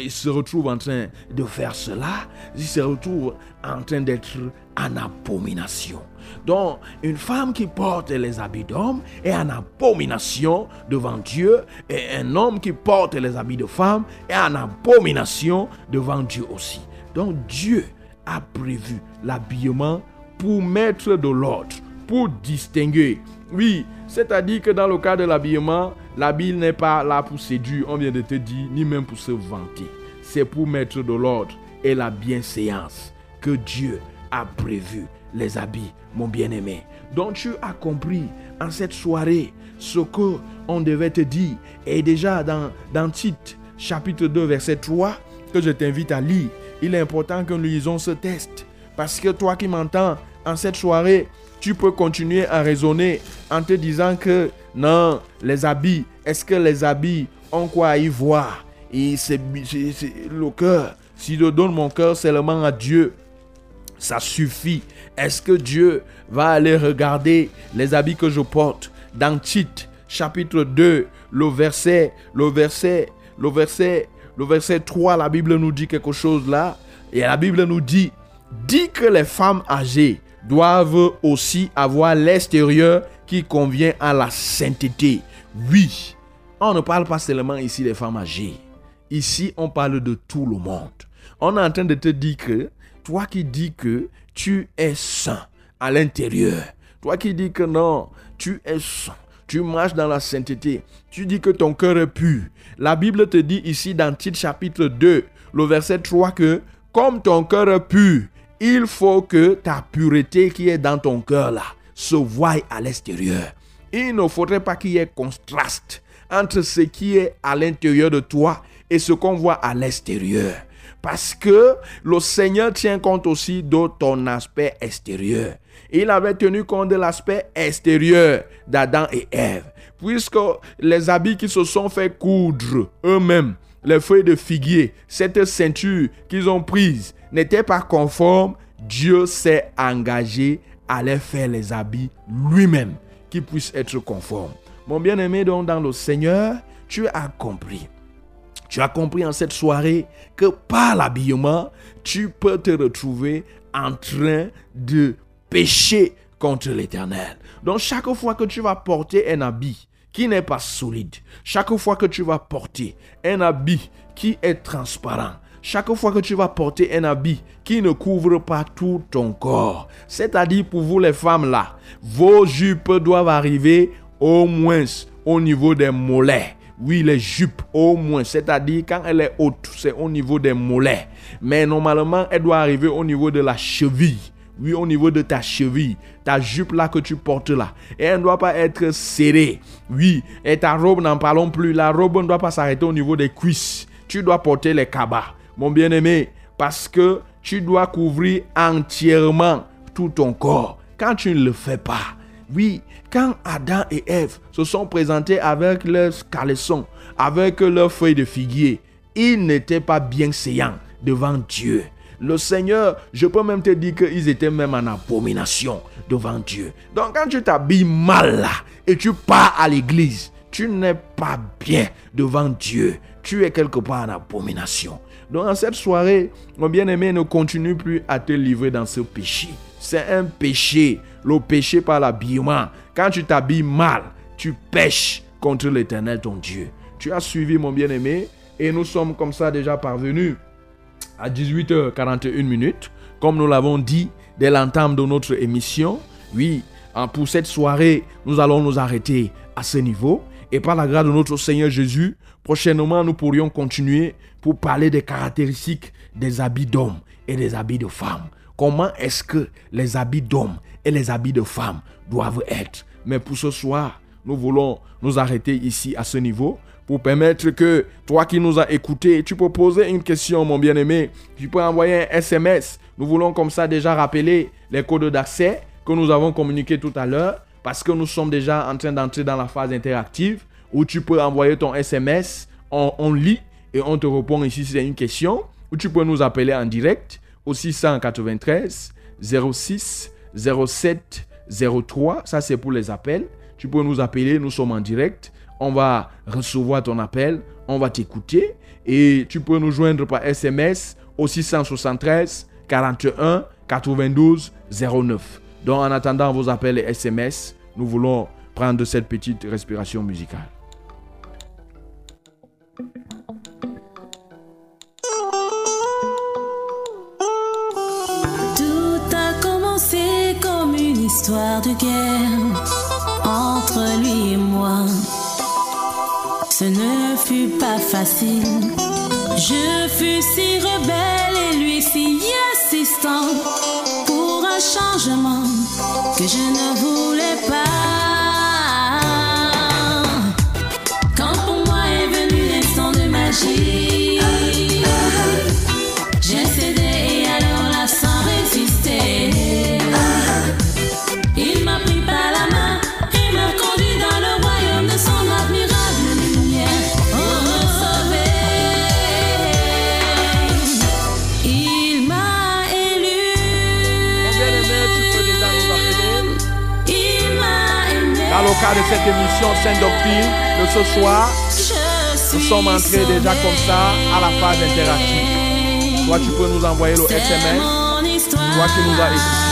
se retrouvent en train de faire cela, ils se retrouvent en train d'être en abomination. Donc, une femme qui porte les habits d'homme est en abomination devant Dieu, et un homme qui porte les habits de femme est en abomination devant Dieu aussi. Donc, Dieu a prévu l'habillement pour mettre de l'ordre, pour distinguer. Oui, c'est-à-dire que dans le cas de l'habillement, l'habit n'est pas là pour séduire, on vient de te dire, ni même pour se vanter. C'est pour mettre de l'ordre et la bienséance que Dieu a prévu les habits, mon bien-aimé. Donc tu as compris en cette soirée ce que on devait te dire. Et déjà dans, dans Tite, chapitre 2, verset 3, que je t'invite à lire, il est important que nous lisons ce test. Parce que toi qui m'entends, en cette soirée, tu peux continuer à raisonner en te disant que non, les habits, est-ce que les habits ont quoi à y voir? Et c'est le cœur. Si je donne mon cœur seulement à Dieu, ça suffit. Est-ce que Dieu va aller regarder les habits que je porte? Dans Tite chapitre 2, le verset, le verset, le verset, le verset 3, la Bible nous dit quelque chose là. Et la Bible nous dit, dit que les femmes âgées doivent aussi avoir l'extérieur qui convient à la sainteté. Oui, on ne parle pas seulement ici des femmes âgées. Ici, on parle de tout le monde. On est en train de te dire que, toi qui dis que tu es saint à l'intérieur, toi qui dis que non, tu es saint, tu marches dans la sainteté, tu dis que ton cœur est pur. La Bible te dit ici dans Tite chapitre 2, le verset 3 que, comme ton cœur est pur, il faut que ta pureté qui est dans ton cœur là se voie à l'extérieur. Il ne faudrait pas qu'il y ait contraste entre ce qui est à l'intérieur de toi et ce qu'on voit à l'extérieur. Parce que le Seigneur tient compte aussi de ton aspect extérieur. Il avait tenu compte de l'aspect extérieur d'Adam et Ève. Puisque les habits qui se sont fait coudre eux-mêmes, les feuilles de figuier, cette ceinture qu'ils ont prise n'était pas conforme, Dieu s'est engagé à les faire les habits lui-même qui puissent être conformes. Mon bien-aimé, donc dans le Seigneur, tu as compris. Tu as compris en cette soirée que par l'habillement, tu peux te retrouver en train de pécher contre l'Éternel. Donc chaque fois que tu vas porter un habit qui n'est pas solide, chaque fois que tu vas porter un habit qui est transparent, chaque fois que tu vas porter un habit qui ne couvre pas tout ton corps, c'est-à-dire pour vous les femmes là, vos jupes doivent arriver au moins au niveau des mollets. Oui, les jupes au moins, c'est-à-dire quand elle est haute, c'est au niveau des mollets. Mais normalement, elle doit arriver au niveau de la cheville. Oui, au niveau de ta cheville, ta jupe là que tu portes là. Et elle ne doit pas être serrée. Oui, et ta robe, n'en parlons plus. La robe ne doit pas s'arrêter au niveau des cuisses. Tu dois porter les cabas mon bien-aimé, parce que tu dois couvrir entièrement tout ton corps. Quand tu ne le fais pas, oui, quand Adam et Ève se sont présentés avec leurs caleçons, avec leurs feuilles de figuier, ils n'étaient pas bien séants devant Dieu. Le Seigneur, je peux même te dire qu'ils étaient même en abomination devant Dieu. Donc quand tu t'habilles mal et tu pars à l'église, tu n'es pas bien devant Dieu. Tu es quelque part en abomination. Donc en cette soirée, mon bien-aimé ne continue plus à te livrer dans ce péché. C'est un péché, le péché par l'habillement. Quand tu t'habilles mal, tu pêches contre l'Éternel ton Dieu. Tu as suivi mon bien-aimé et nous sommes comme ça déjà parvenus à 18h41 minutes. Comme nous l'avons dit dès l'entame de notre émission, oui, pour cette soirée, nous allons nous arrêter à ce niveau. Et par la grâce de notre Seigneur Jésus, prochainement, nous pourrions continuer pour parler des caractéristiques des habits d'hommes et des habits de femmes. Comment est-ce que les habits d'hommes et les habits de femmes doivent être? Mais pour ce soir, nous voulons nous arrêter ici à ce niveau pour permettre que toi qui nous as écoutés, tu peux poser une question, mon bien-aimé. Tu peux envoyer un SMS. Nous voulons comme ça déjà rappeler les codes d'accès que nous avons communiqués tout à l'heure parce que nous sommes déjà en train d'entrer dans la phase interactive où tu peux envoyer ton SMS, on, lit et on te répond ici si c'est une question, ou tu peux nous appeler en direct au 693 06 07 03, ça c'est pour les appels. Tu peux nous appeler, nous sommes en direct, on va recevoir ton appel, on va t'écouter et tu peux nous joindre par SMS au 673 41 92 09. Donc en attendant vos appels et SMS, nous voulons prendre cette petite respiration musicale. Histoire de guerre entre lui et moi. Ce ne fut pas facile. Je fus si rebelle et lui si assistant pour un changement que je ne voulais pas. De cette émission Sainte Doctrine de ce soir, nous sommes entrés déjà comme ça à la phase interactive. Toi, tu peux nous envoyer le SMS. Toi qui nous as écoutés.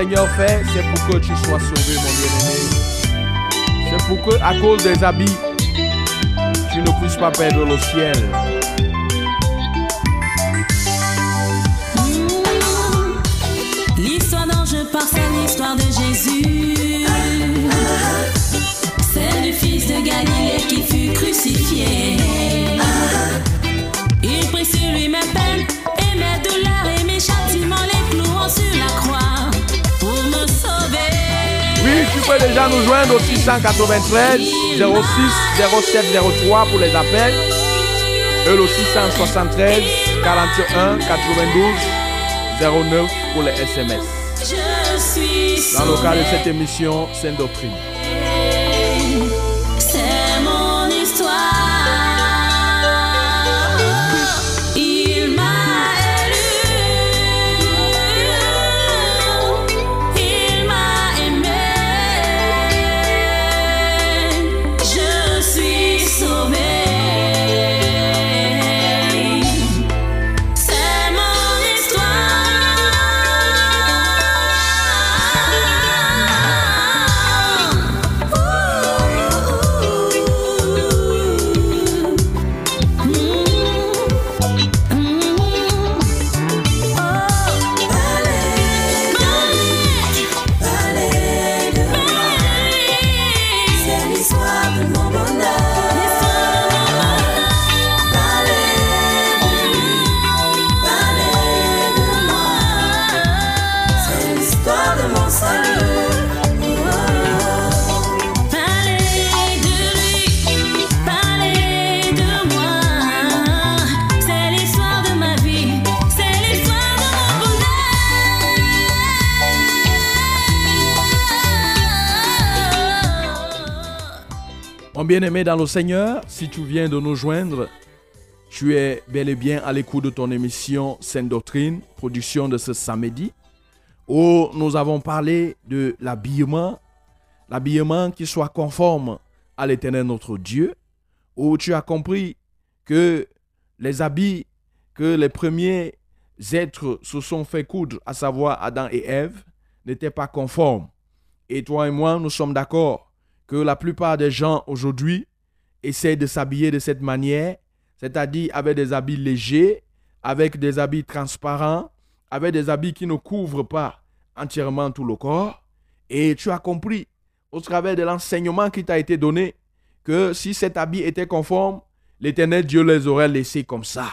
Seigneur fait, c'est pour que tu sois sauvé, mon bien-aimé. C'est pour que, à cause des habits, tu ne puisses pas perdre le ciel. L'histoire dont je parle, c'est l'histoire de Jésus. Celle du fils de Galilée qui fut crucifié. Il prit sur lui mes peines et mes douleurs et mes châtiments, Peux déjà nous joindre au 693 06 07 03 pour les appels. Et le 673 41 92 09 pour les SMS. Je suis Dans le cadre de cette émission, Sainte Doctrine. Bien-aimé dans le Seigneur, si tu viens de nous joindre, tu es bel et bien à l'écoute de ton émission Sainte Doctrine, production de ce samedi, où nous avons parlé de l'habillement, l'habillement qui soit conforme à l'éternel notre Dieu, où tu as compris que les habits que les premiers êtres se sont fait coudre, à savoir Adam et Ève, n'étaient pas conformes. Et toi et moi, nous sommes d'accord que la plupart des gens aujourd'hui essaient de s'habiller de cette manière, c'est-à-dire avec des habits légers, avec des habits transparents, avec des habits qui ne couvrent pas entièrement tout le corps. Et tu as compris, au travers de l'enseignement qui t'a été donné, que si cet habit était conforme, l'éternel Dieu les aurait laissés comme ça.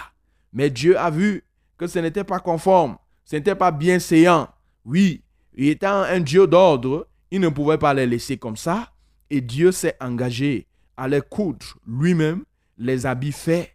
Mais Dieu a vu que ce n'était pas conforme, ce n'était pas bienséant. Oui, il étant un Dieu d'ordre, il ne pouvait pas les laisser comme ça. Et Dieu s'est engagé à les coudre lui-même les habits faits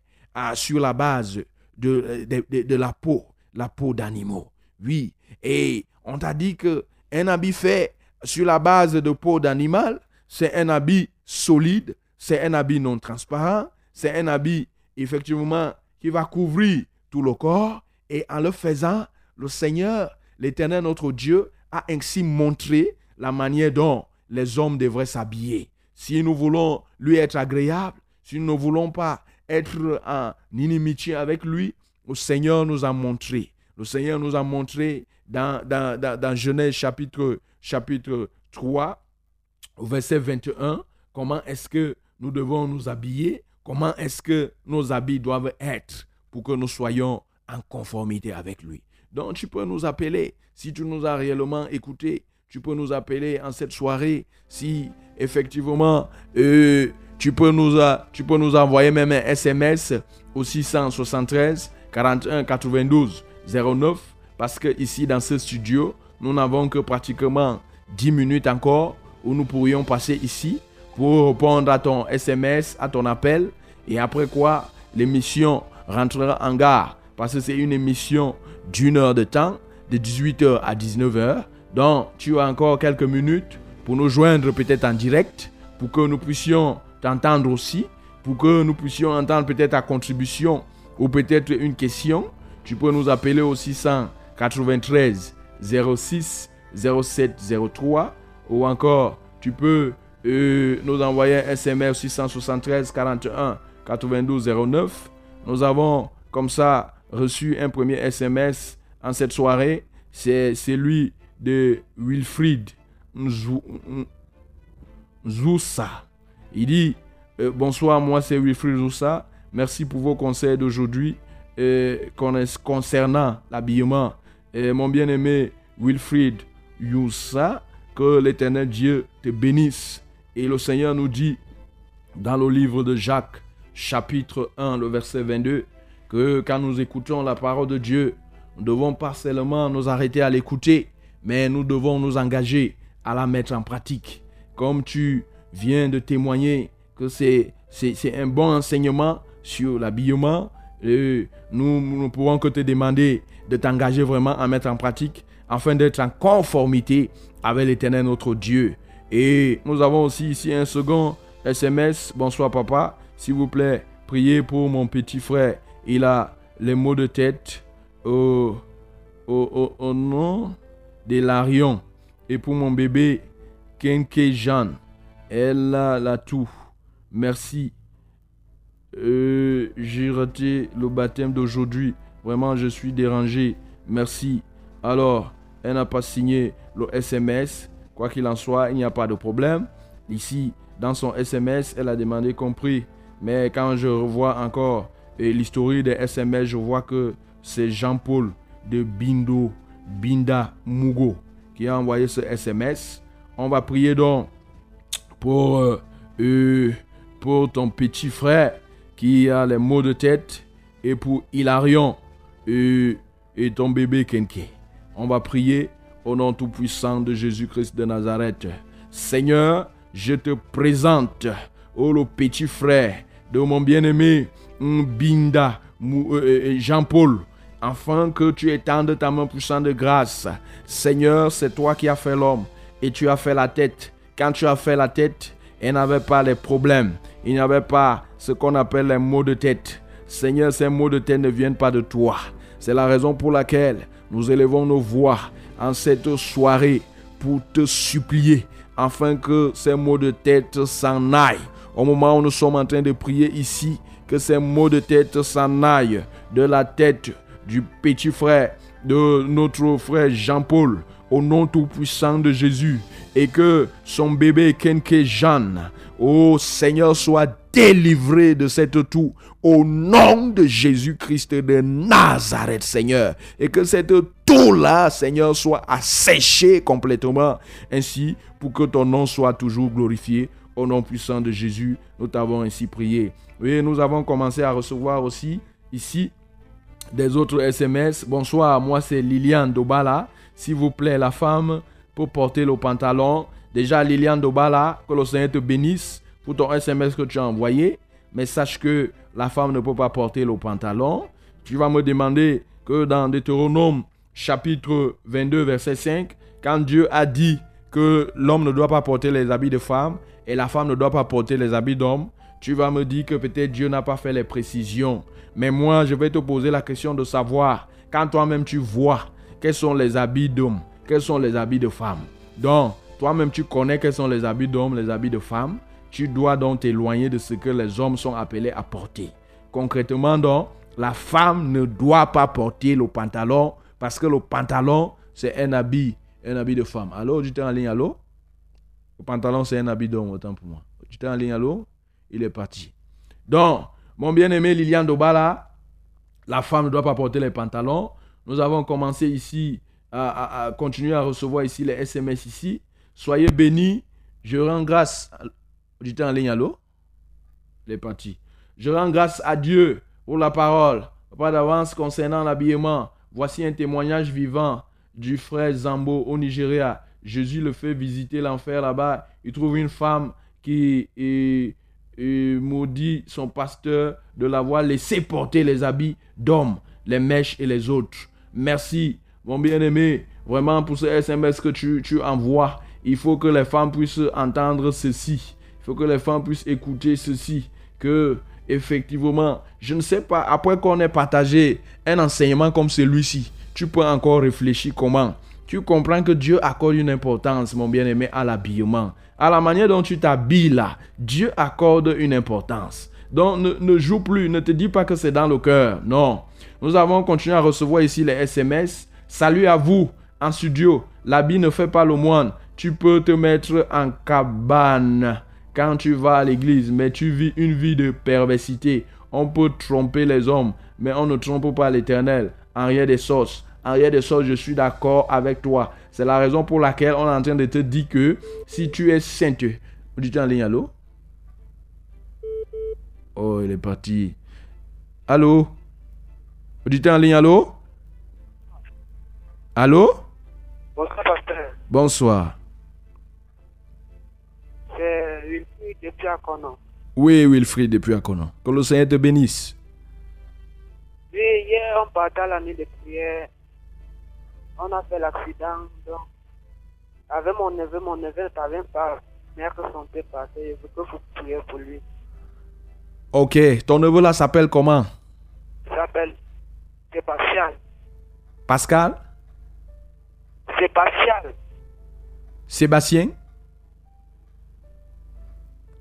sur la base de la peau, la peau d'animaux. Oui, et on t'a dit que un habit fait sur la base de peau d'animal, c'est un habit solide, c'est un habit non transparent, c'est un habit effectivement qui va couvrir tout le corps. Et en le faisant, le Seigneur, l'Éternel notre Dieu, a ainsi montré la manière dont les hommes devraient s'habiller. Si nous voulons lui être agréable, si nous ne voulons pas être en inimitié avec lui, le Seigneur nous a montré. Le Seigneur nous a montré dans, dans, dans, Genèse chapitre, chapitre 3, au verset 21, comment est-ce que nous devons nous habiller, comment est-ce que nos habits doivent être pour que nous soyons en conformité avec lui. Donc tu peux nous appeler, si tu nous as réellement écouté, tu peux nous appeler en cette soirée, si effectivement euh, tu, peux nous tu peux nous envoyer même un SMS au 673 41 92 09, parce que ici dans ce studio, nous n'avons que pratiquement 10 minutes encore où nous pourrions passer ici pour répondre à ton SMS, à ton appel. Et après quoi, l'émission rentrera en gare. Parce que c'est une émission d'une heure de temps, de 18h à 19h. Donc, tu as encore quelques minutes pour nous joindre peut-être en direct, pour que nous puissions t'entendre aussi, pour que nous puissions entendre peut-être ta contribution ou peut-être une question. Tu peux nous appeler au 693 06 07 03 ou encore tu peux euh, nous envoyer un SMS 673 41 92 09. Nous avons comme ça reçu un premier SMS en cette soirée. C'est celui de Wilfried Zoussa. Il dit euh, Bonsoir, moi c'est Wilfried Zoussa. Merci pour vos conseils d'aujourd'hui euh, concernant l'habillement. mon bien-aimé Wilfried Zoussa, que l'éternel Dieu te bénisse. Et le Seigneur nous dit dans le livre de Jacques, chapitre 1, le verset 22, que quand nous écoutons la parole de Dieu, nous devons pas seulement nous arrêter à l'écouter, mais nous devons nous engager à la mettre en pratique. Comme tu viens de témoigner que c'est, un bon enseignement sur l'habillement, nous ne pouvons que te demander de t'engager vraiment à mettre en pratique afin d'être en conformité avec l'éternel notre Dieu. Et nous avons aussi ici un second SMS. Bonsoir papa, s'il vous plaît, priez pour mon petit frère. Il a les maux de tête au, au, au, nom de Larion. Et pour mon bébé, Kenke Jeanne, elle a la tout. Merci. Euh, j'ai raté le baptême d'aujourd'hui. Vraiment, je suis dérangé. Merci. Alors, elle n'a pas signé le SMS. Quoi qu'il en soit, il n'y a pas de problème. Ici, dans son SMS, elle a demandé compris. Mais quand je revois encore l'historique des SMS, je vois que c'est Jean-Paul de Bindo, Binda Mugo qui a envoyé ce SMS. On va prier donc pour, euh, euh, ton petit frère qui a les maux de tête et pour Hilarion euh, et ton bébé Kenke. On va prier au nom tout-puissant de Jésus-Christ de Nazareth. Seigneur, je te présente, oh le petit frère de mon bien-aimé Binda Jean-Paul afin que tu étendes ta main puissante de grâce. Seigneur, c'est toi qui as fait l'homme et tu as fait la tête. Quand tu as fait la tête, il n'avait pas les problèmes. Il n'y avait pas ce qu'on appelle les maux de tête. Seigneur, ces maux de tête ne viennent pas de toi. C'est la raison pour laquelle nous élevons nos voix en cette soirée pour te supplier afin que ces maux de tête s'en aillent. Au moment où nous sommes en train de prier ici, que ces maux de tête s'en aillent de la tête du petit frère de notre frère Jean-Paul au nom tout-puissant de Jésus et que son bébé Kenke Jeanne, au Seigneur, soit délivré de cette toux au nom de Jésus-Christ de Nazareth, Seigneur. Et que cette toux-là, Seigneur, soit asséchée complètement. Ainsi, pour que ton nom soit toujours glorifié. Au nom puissant de Jésus, nous t'avons ainsi prié. Et nous avons commencé à recevoir aussi ici des autres SMS. Bonsoir, moi c'est Liliane Dobala. S'il vous plaît, la femme pour porter le pantalon. Déjà, Liliane Dobala, que le Seigneur te bénisse pour ton SMS que tu as envoyé. Mais sache que la femme ne peut pas porter le pantalon. Tu vas me demander que dans Deutéronome chapitre 22, verset 5, quand Dieu a dit que l'homme ne doit pas porter les habits de femme et la femme ne doit pas porter les habits d'homme, tu vas me dire que peut-être Dieu n'a pas fait les précisions. Mais moi, je vais te poser la question de savoir, quand toi-même tu vois quels sont les habits d'homme, quels sont les habits de femme. Donc, toi-même tu connais quels sont les habits d'homme, les habits de femme. Tu dois donc t'éloigner de ce que les hommes sont appelés à porter. Concrètement, donc, la femme ne doit pas porter le pantalon parce que le pantalon, c'est un habit, un habit de femme. Alors, j'étais en ligne, allô? Le pantalon, c'est un habit d'homme, autant pour moi. J'étais en ligne, allô? Il est parti. Donc, mon bien-aimé Liliane Dobala, la femme ne doit pas porter les pantalons. Nous avons commencé ici à, continuer à recevoir ici les SMS ici. Soyez bénis. Je rends grâce. J'étais en ligne, allô? Il est parti. Je rends grâce à Dieu pour la parole. Pas d'avance concernant l'habillement. Voici un témoignage vivant du frère Zambo au Nigeria. Jésus le fait visiter l'enfer là-bas. Il trouve une femme qui est et maudit son pasteur de l'avoir laissé porter les habits d'hommes, les mèches et les autres. Merci, mon bien-aimé, vraiment pour ce SMS que tu, tu envoies. Il faut que les femmes puissent entendre ceci. Il faut que les femmes puissent écouter ceci. Que, effectivement, je ne sais pas, après qu'on ait partagé un enseignement comme celui-ci, tu peux encore réfléchir comment. Tu comprends que Dieu accorde une importance, mon bien-aimé, à l'habillement à la manière dont tu t'habilles là, Dieu accorde une importance. Donc ne, joue plus, ne te dis pas que c'est dans le cœur. Non. Nous avons continué à recevoir ici les SMS. Salut à vous en studio. L'habit ne fait pas le moine. Tu peux te mettre en cabane quand tu vas à l'église, mais tu vis une vie de perversité. On peut tromper les hommes, mais on ne trompe pas l'éternel. En rien des sauces. En rien des sauces, je suis d'accord avec toi. C'est la raison pour laquelle on est en train de te dire que si tu es sainte, dis-tu en ligne, allô? Oh, il est parti. Allô? Dites en ligne, allô? Allô? Bonsoir, pasteur. Bonsoir. C'est Wilfried depuis Akono. Oui, Wilfried depuis Akono. Que le Seigneur te bénisse. Oui, hier, on partait à la nuit de prière. On a fait l'accident. Donc, avec mon neveu, mon neveu ne parvient pas. Mère que son thé passé. Je veux que vous priez pour lui. Ok, ton neveu là s'appelle comment? Il s'appelle Sébastien. Pascal? Sébastien. Sébastien?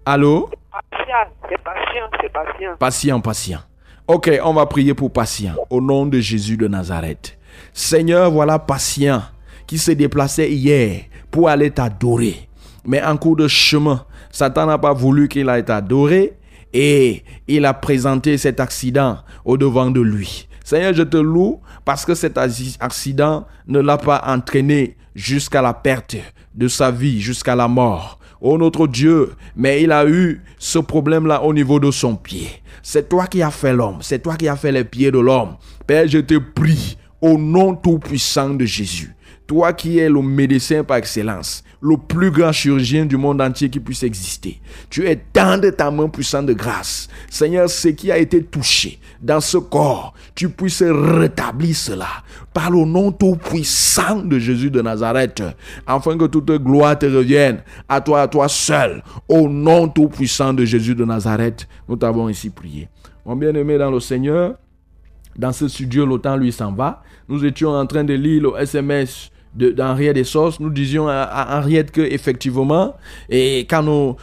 Allô? Sébastien. Sébastien. Sébastien. Patient, patient. Ok, on va prier pour patient au nom de Jésus de Nazareth. Seigneur, voilà patient qui se déplaçait hier pour aller t'adorer. Mais en cours de chemin, Satan n'a pas voulu qu'il aille t'adorer et il a présenté cet accident au devant de lui. Seigneur, je te loue parce que cet accident ne l'a pas entraîné jusqu'à la perte de sa vie, jusqu'à la mort. Oh notre Dieu, mais il a eu ce problème-là au niveau de son pied. C'est toi qui as fait l'homme, c'est toi qui as fait les pieds de l'homme. Père, je te prie au nom tout-puissant de Jésus. Toi qui es le médecin par excellence, le plus grand chirurgien du monde entier qui puisse exister. Tu es ta main puissante de grâce. Seigneur, ce qui a été touché dans ce corps, tu puisses rétablir cela par le nom tout puissant de Jésus de Nazareth, afin que toute gloire te revienne à toi, à toi seul, au nom tout puissant de Jésus de Nazareth. Nous t'avons ici prié. Mon bien-aimé dans le Seigneur, dans ce studio, temps lui s'en va. Nous étions en train de lire le SMS d'Henriette des Sources, nous disions à, Henriette que effectivement, et quand,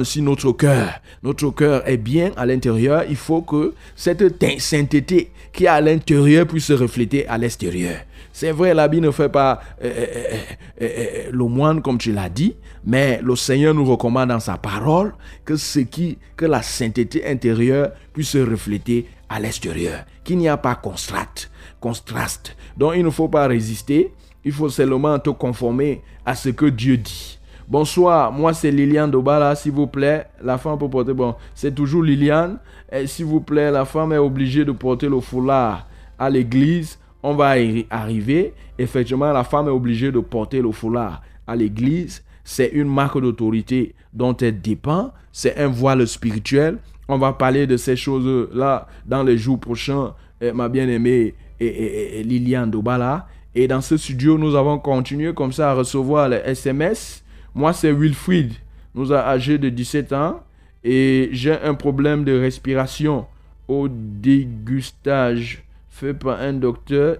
aussi notre cœur, notre cœur est bien à l'intérieur, il faut que cette sainteté qui est à l'intérieur puisse se refléter à l'extérieur. C'est vrai, l'habit ne fait pas euh, euh, euh, le moine comme tu l'as dit, mais le Seigneur nous recommande dans sa parole que ce qui, que la sainteté intérieure puisse se refléter l'extérieur, qu'il n'y a pas contraste, contraste. Donc il ne faut pas résister, il faut seulement te conformer à ce que Dieu dit. Bonsoir, moi c'est Liliane Dobala, s'il vous plaît. La femme peut porter, bon, c'est toujours Liliane. S'il vous plaît, la femme est obligée de porter le foulard à l'église. On va y arriver. Effectivement, la femme est obligée de porter le foulard à l'église. C'est une marque d'autorité dont elle dépend. C'est un voile spirituel. On va parler de ces choses-là dans les jours prochains, eh, ma bien-aimée Liliane Dobala. Et dans ce studio, nous avons continué comme ça à recevoir les SMS. Moi, c'est Wilfried, nous a âgé de 17 ans et j'ai un problème de respiration au dégustage fait par un docteur.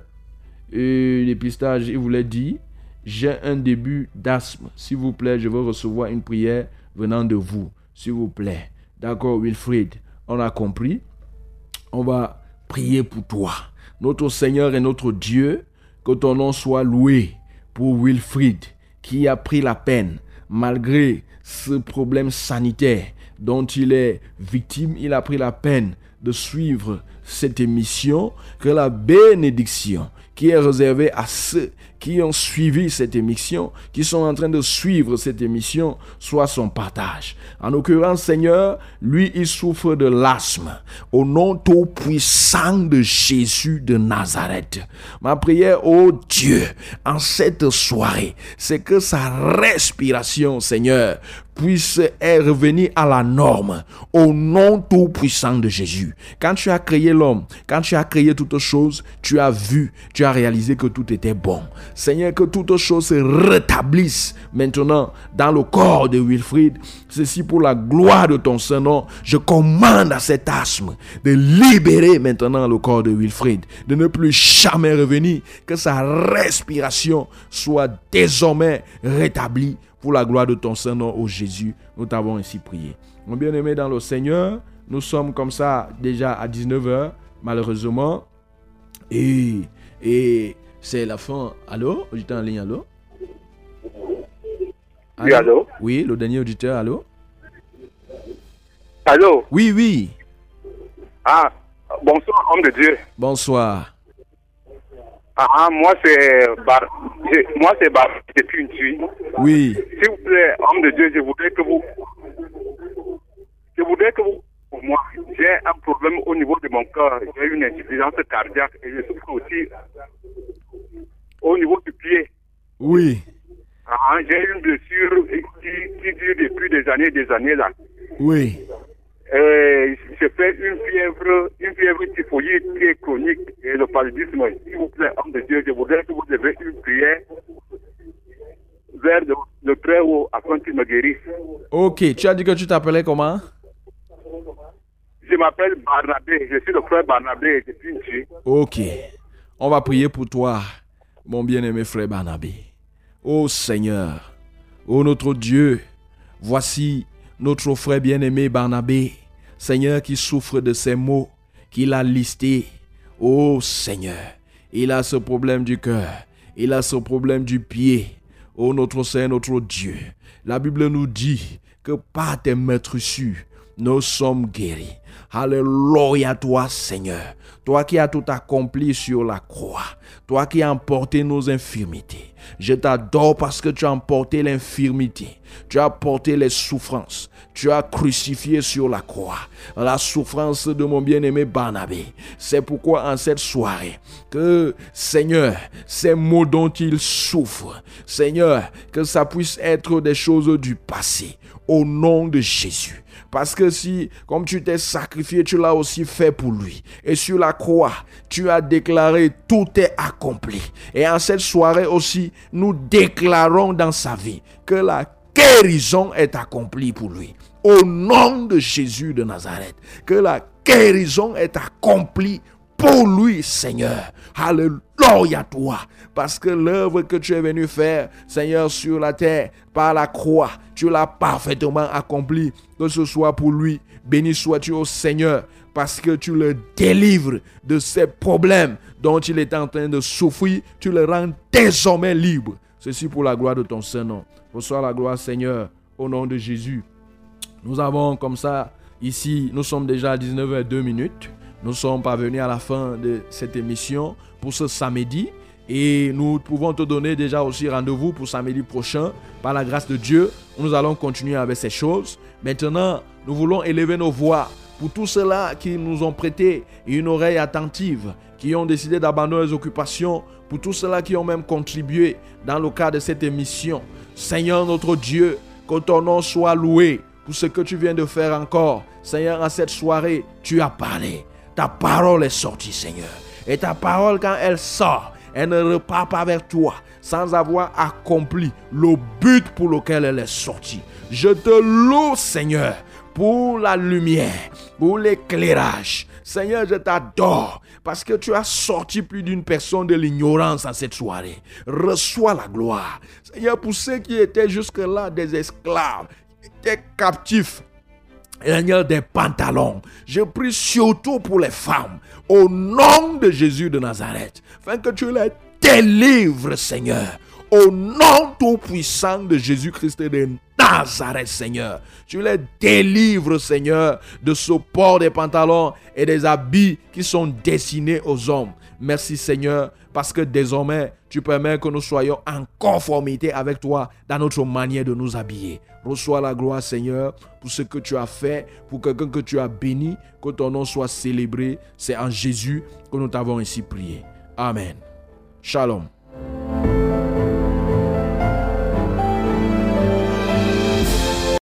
Et dépistage, il voulait dire, j'ai un début d'asthme. S'il vous plaît, je veux recevoir une prière venant de vous. S'il vous plaît. D'accord, Wilfried, on a compris. On va prier pour toi. Notre Seigneur et notre Dieu, que ton nom soit loué pour Wilfried qui a pris la peine, malgré ce problème sanitaire dont il est victime, il a pris la peine de suivre cette émission, que la bénédiction qui est réservée à ceux qui ont suivi cette émission, qui sont en train de suivre cette émission, soit son partage. En l'occurrence, Seigneur, lui, il souffre de l'asthme. Au nom tout puissant de Jésus de Nazareth. Ma prière, ô Dieu, en cette soirée, c'est que sa respiration, Seigneur, puisse revenir à la norme au nom tout puissant de Jésus. Quand tu as créé l'homme, quand tu as créé toutes choses, tu as vu, tu as réalisé que tout était bon. Seigneur, que toutes choses se rétablissent maintenant dans le corps de Wilfried. Ceci pour la gloire de ton Saint-Nom. Je commande à cet asthme de libérer maintenant le corps de Wilfried, de ne plus jamais revenir, que sa respiration soit désormais rétablie pour la gloire de ton Saint-Nom, ô Jésus, nous t'avons ainsi prié. Mon bien-aimé dans le Seigneur, nous sommes comme ça déjà à 19h, malheureusement. Et, et c'est la fin. Allô? Auditeur en ligne, allô? Oui, allô? Oui, le dernier auditeur, allô? Allô? Oui, oui. Ah, bonsoir, homme de Dieu. Bonsoir. Ah, ah, moi c'est Bar... moi c'est Bar depuis une tuile. Oui. S'il vous plaît, homme de Dieu, je voudrais que vous je voudrais que vous pour moi, j'ai un problème au niveau de mon cœur, j'ai une insuffisance cardiaque et je souffre aussi au niveau du pied. Oui. Ah, ah, j'ai une blessure qui, qui dure depuis des années et des années là. Oui. Euh, je fais une fièvre, une fièvre typhoïde qui est chronique et le paludisme. S'il vous plaît, homme de Dieu, je voudrais que vous levez une prière vers le, le très haut afin qu'il me guérisse. Ok, tu as dit que tu t'appelais comment? Je m'appelle Barnabé, je suis le frère Barnabé depuis. Ok. On va prier pour toi, mon bien-aimé frère Barnabé. Ô Seigneur, ô notre Dieu, voici notre frère bien-aimé Barnabé, Seigneur qui souffre de ces maux qu'il a listés. Ô Seigneur, il a ce problème du cœur, il a ce problème du pied. Ô notre Seigneur, notre Dieu, la Bible nous dit que par tes meurtrissures, nous sommes guéris. Alléluia toi Seigneur, toi qui as tout accompli sur la croix, toi qui as emporté nos infirmités. Je t'adore parce que tu as emporté l'infirmité, tu as porté les souffrances, tu as crucifié sur la croix la souffrance de mon bien-aimé Barnabé. C'est pourquoi en cette soirée, que Seigneur, ces mots dont il souffre, Seigneur, que ça puisse être des choses du passé, au nom de Jésus. Parce que si, comme tu t'es sacrifié, tu l'as aussi fait pour lui. Et sur la croix, tu as déclaré tout est accompli. Et en cette soirée aussi, nous déclarons dans sa vie que la guérison est accomplie pour lui. Au nom de Jésus de Nazareth, que la guérison est accomplie pour lui, Seigneur. Alléluia toi. Parce que l'œuvre que tu es venu faire, Seigneur, sur la terre, par la croix, tu l'as parfaitement accomplie. Que ce soit pour lui. Béni sois-tu au Seigneur. Parce que tu le délivres de ces problèmes dont il est en train de souffrir. Tu le rends désormais libre. Ceci pour la gloire de ton Saint-Nom. Reçois la gloire, Seigneur, au nom de Jésus. Nous avons comme ça, ici, nous sommes déjà à 19h02 minutes. Nous sommes parvenus à la fin de cette émission pour ce samedi. Et nous pouvons te donner déjà aussi rendez-vous pour samedi prochain. Par la grâce de Dieu, nous allons continuer avec ces choses. Maintenant, nous voulons élever nos voix pour tous ceux-là qui nous ont prêté une oreille attentive, qui ont décidé d'abandonner les occupations, pour tous ceux-là qui ont même contribué dans le cadre de cette émission. Seigneur notre Dieu, que ton nom soit loué pour ce que tu viens de faire encore. Seigneur, en cette soirée, tu as parlé. Ta parole est sortie, Seigneur. Et ta parole, quand elle sort, elle ne repart pas vers toi sans avoir accompli le but pour lequel elle est sortie. Je te loue, Seigneur, pour la lumière, pour l'éclairage. Seigneur, je t'adore parce que tu as sorti plus d'une personne de l'ignorance en cette soirée. Reçois la gloire. Seigneur, pour ceux qui étaient jusque-là des esclaves, des captifs, Seigneur, des pantalons. Je prie surtout pour les femmes, au nom de Jésus de Nazareth, afin que tu les délivres, Seigneur, au nom tout-puissant de Jésus-Christ de Nazareth, Seigneur. Tu les délivres, Seigneur, de ce port des pantalons et des habits qui sont destinés aux hommes. Merci, Seigneur, parce que désormais, tu permets que nous soyons en conformité avec toi dans notre manière de nous habiller. Reçois la gloire, Seigneur, pour ce que tu as fait, pour quelqu'un que tu as béni, que ton nom soit célébré. C'est en Jésus que nous t'avons ainsi prié. Amen. Shalom.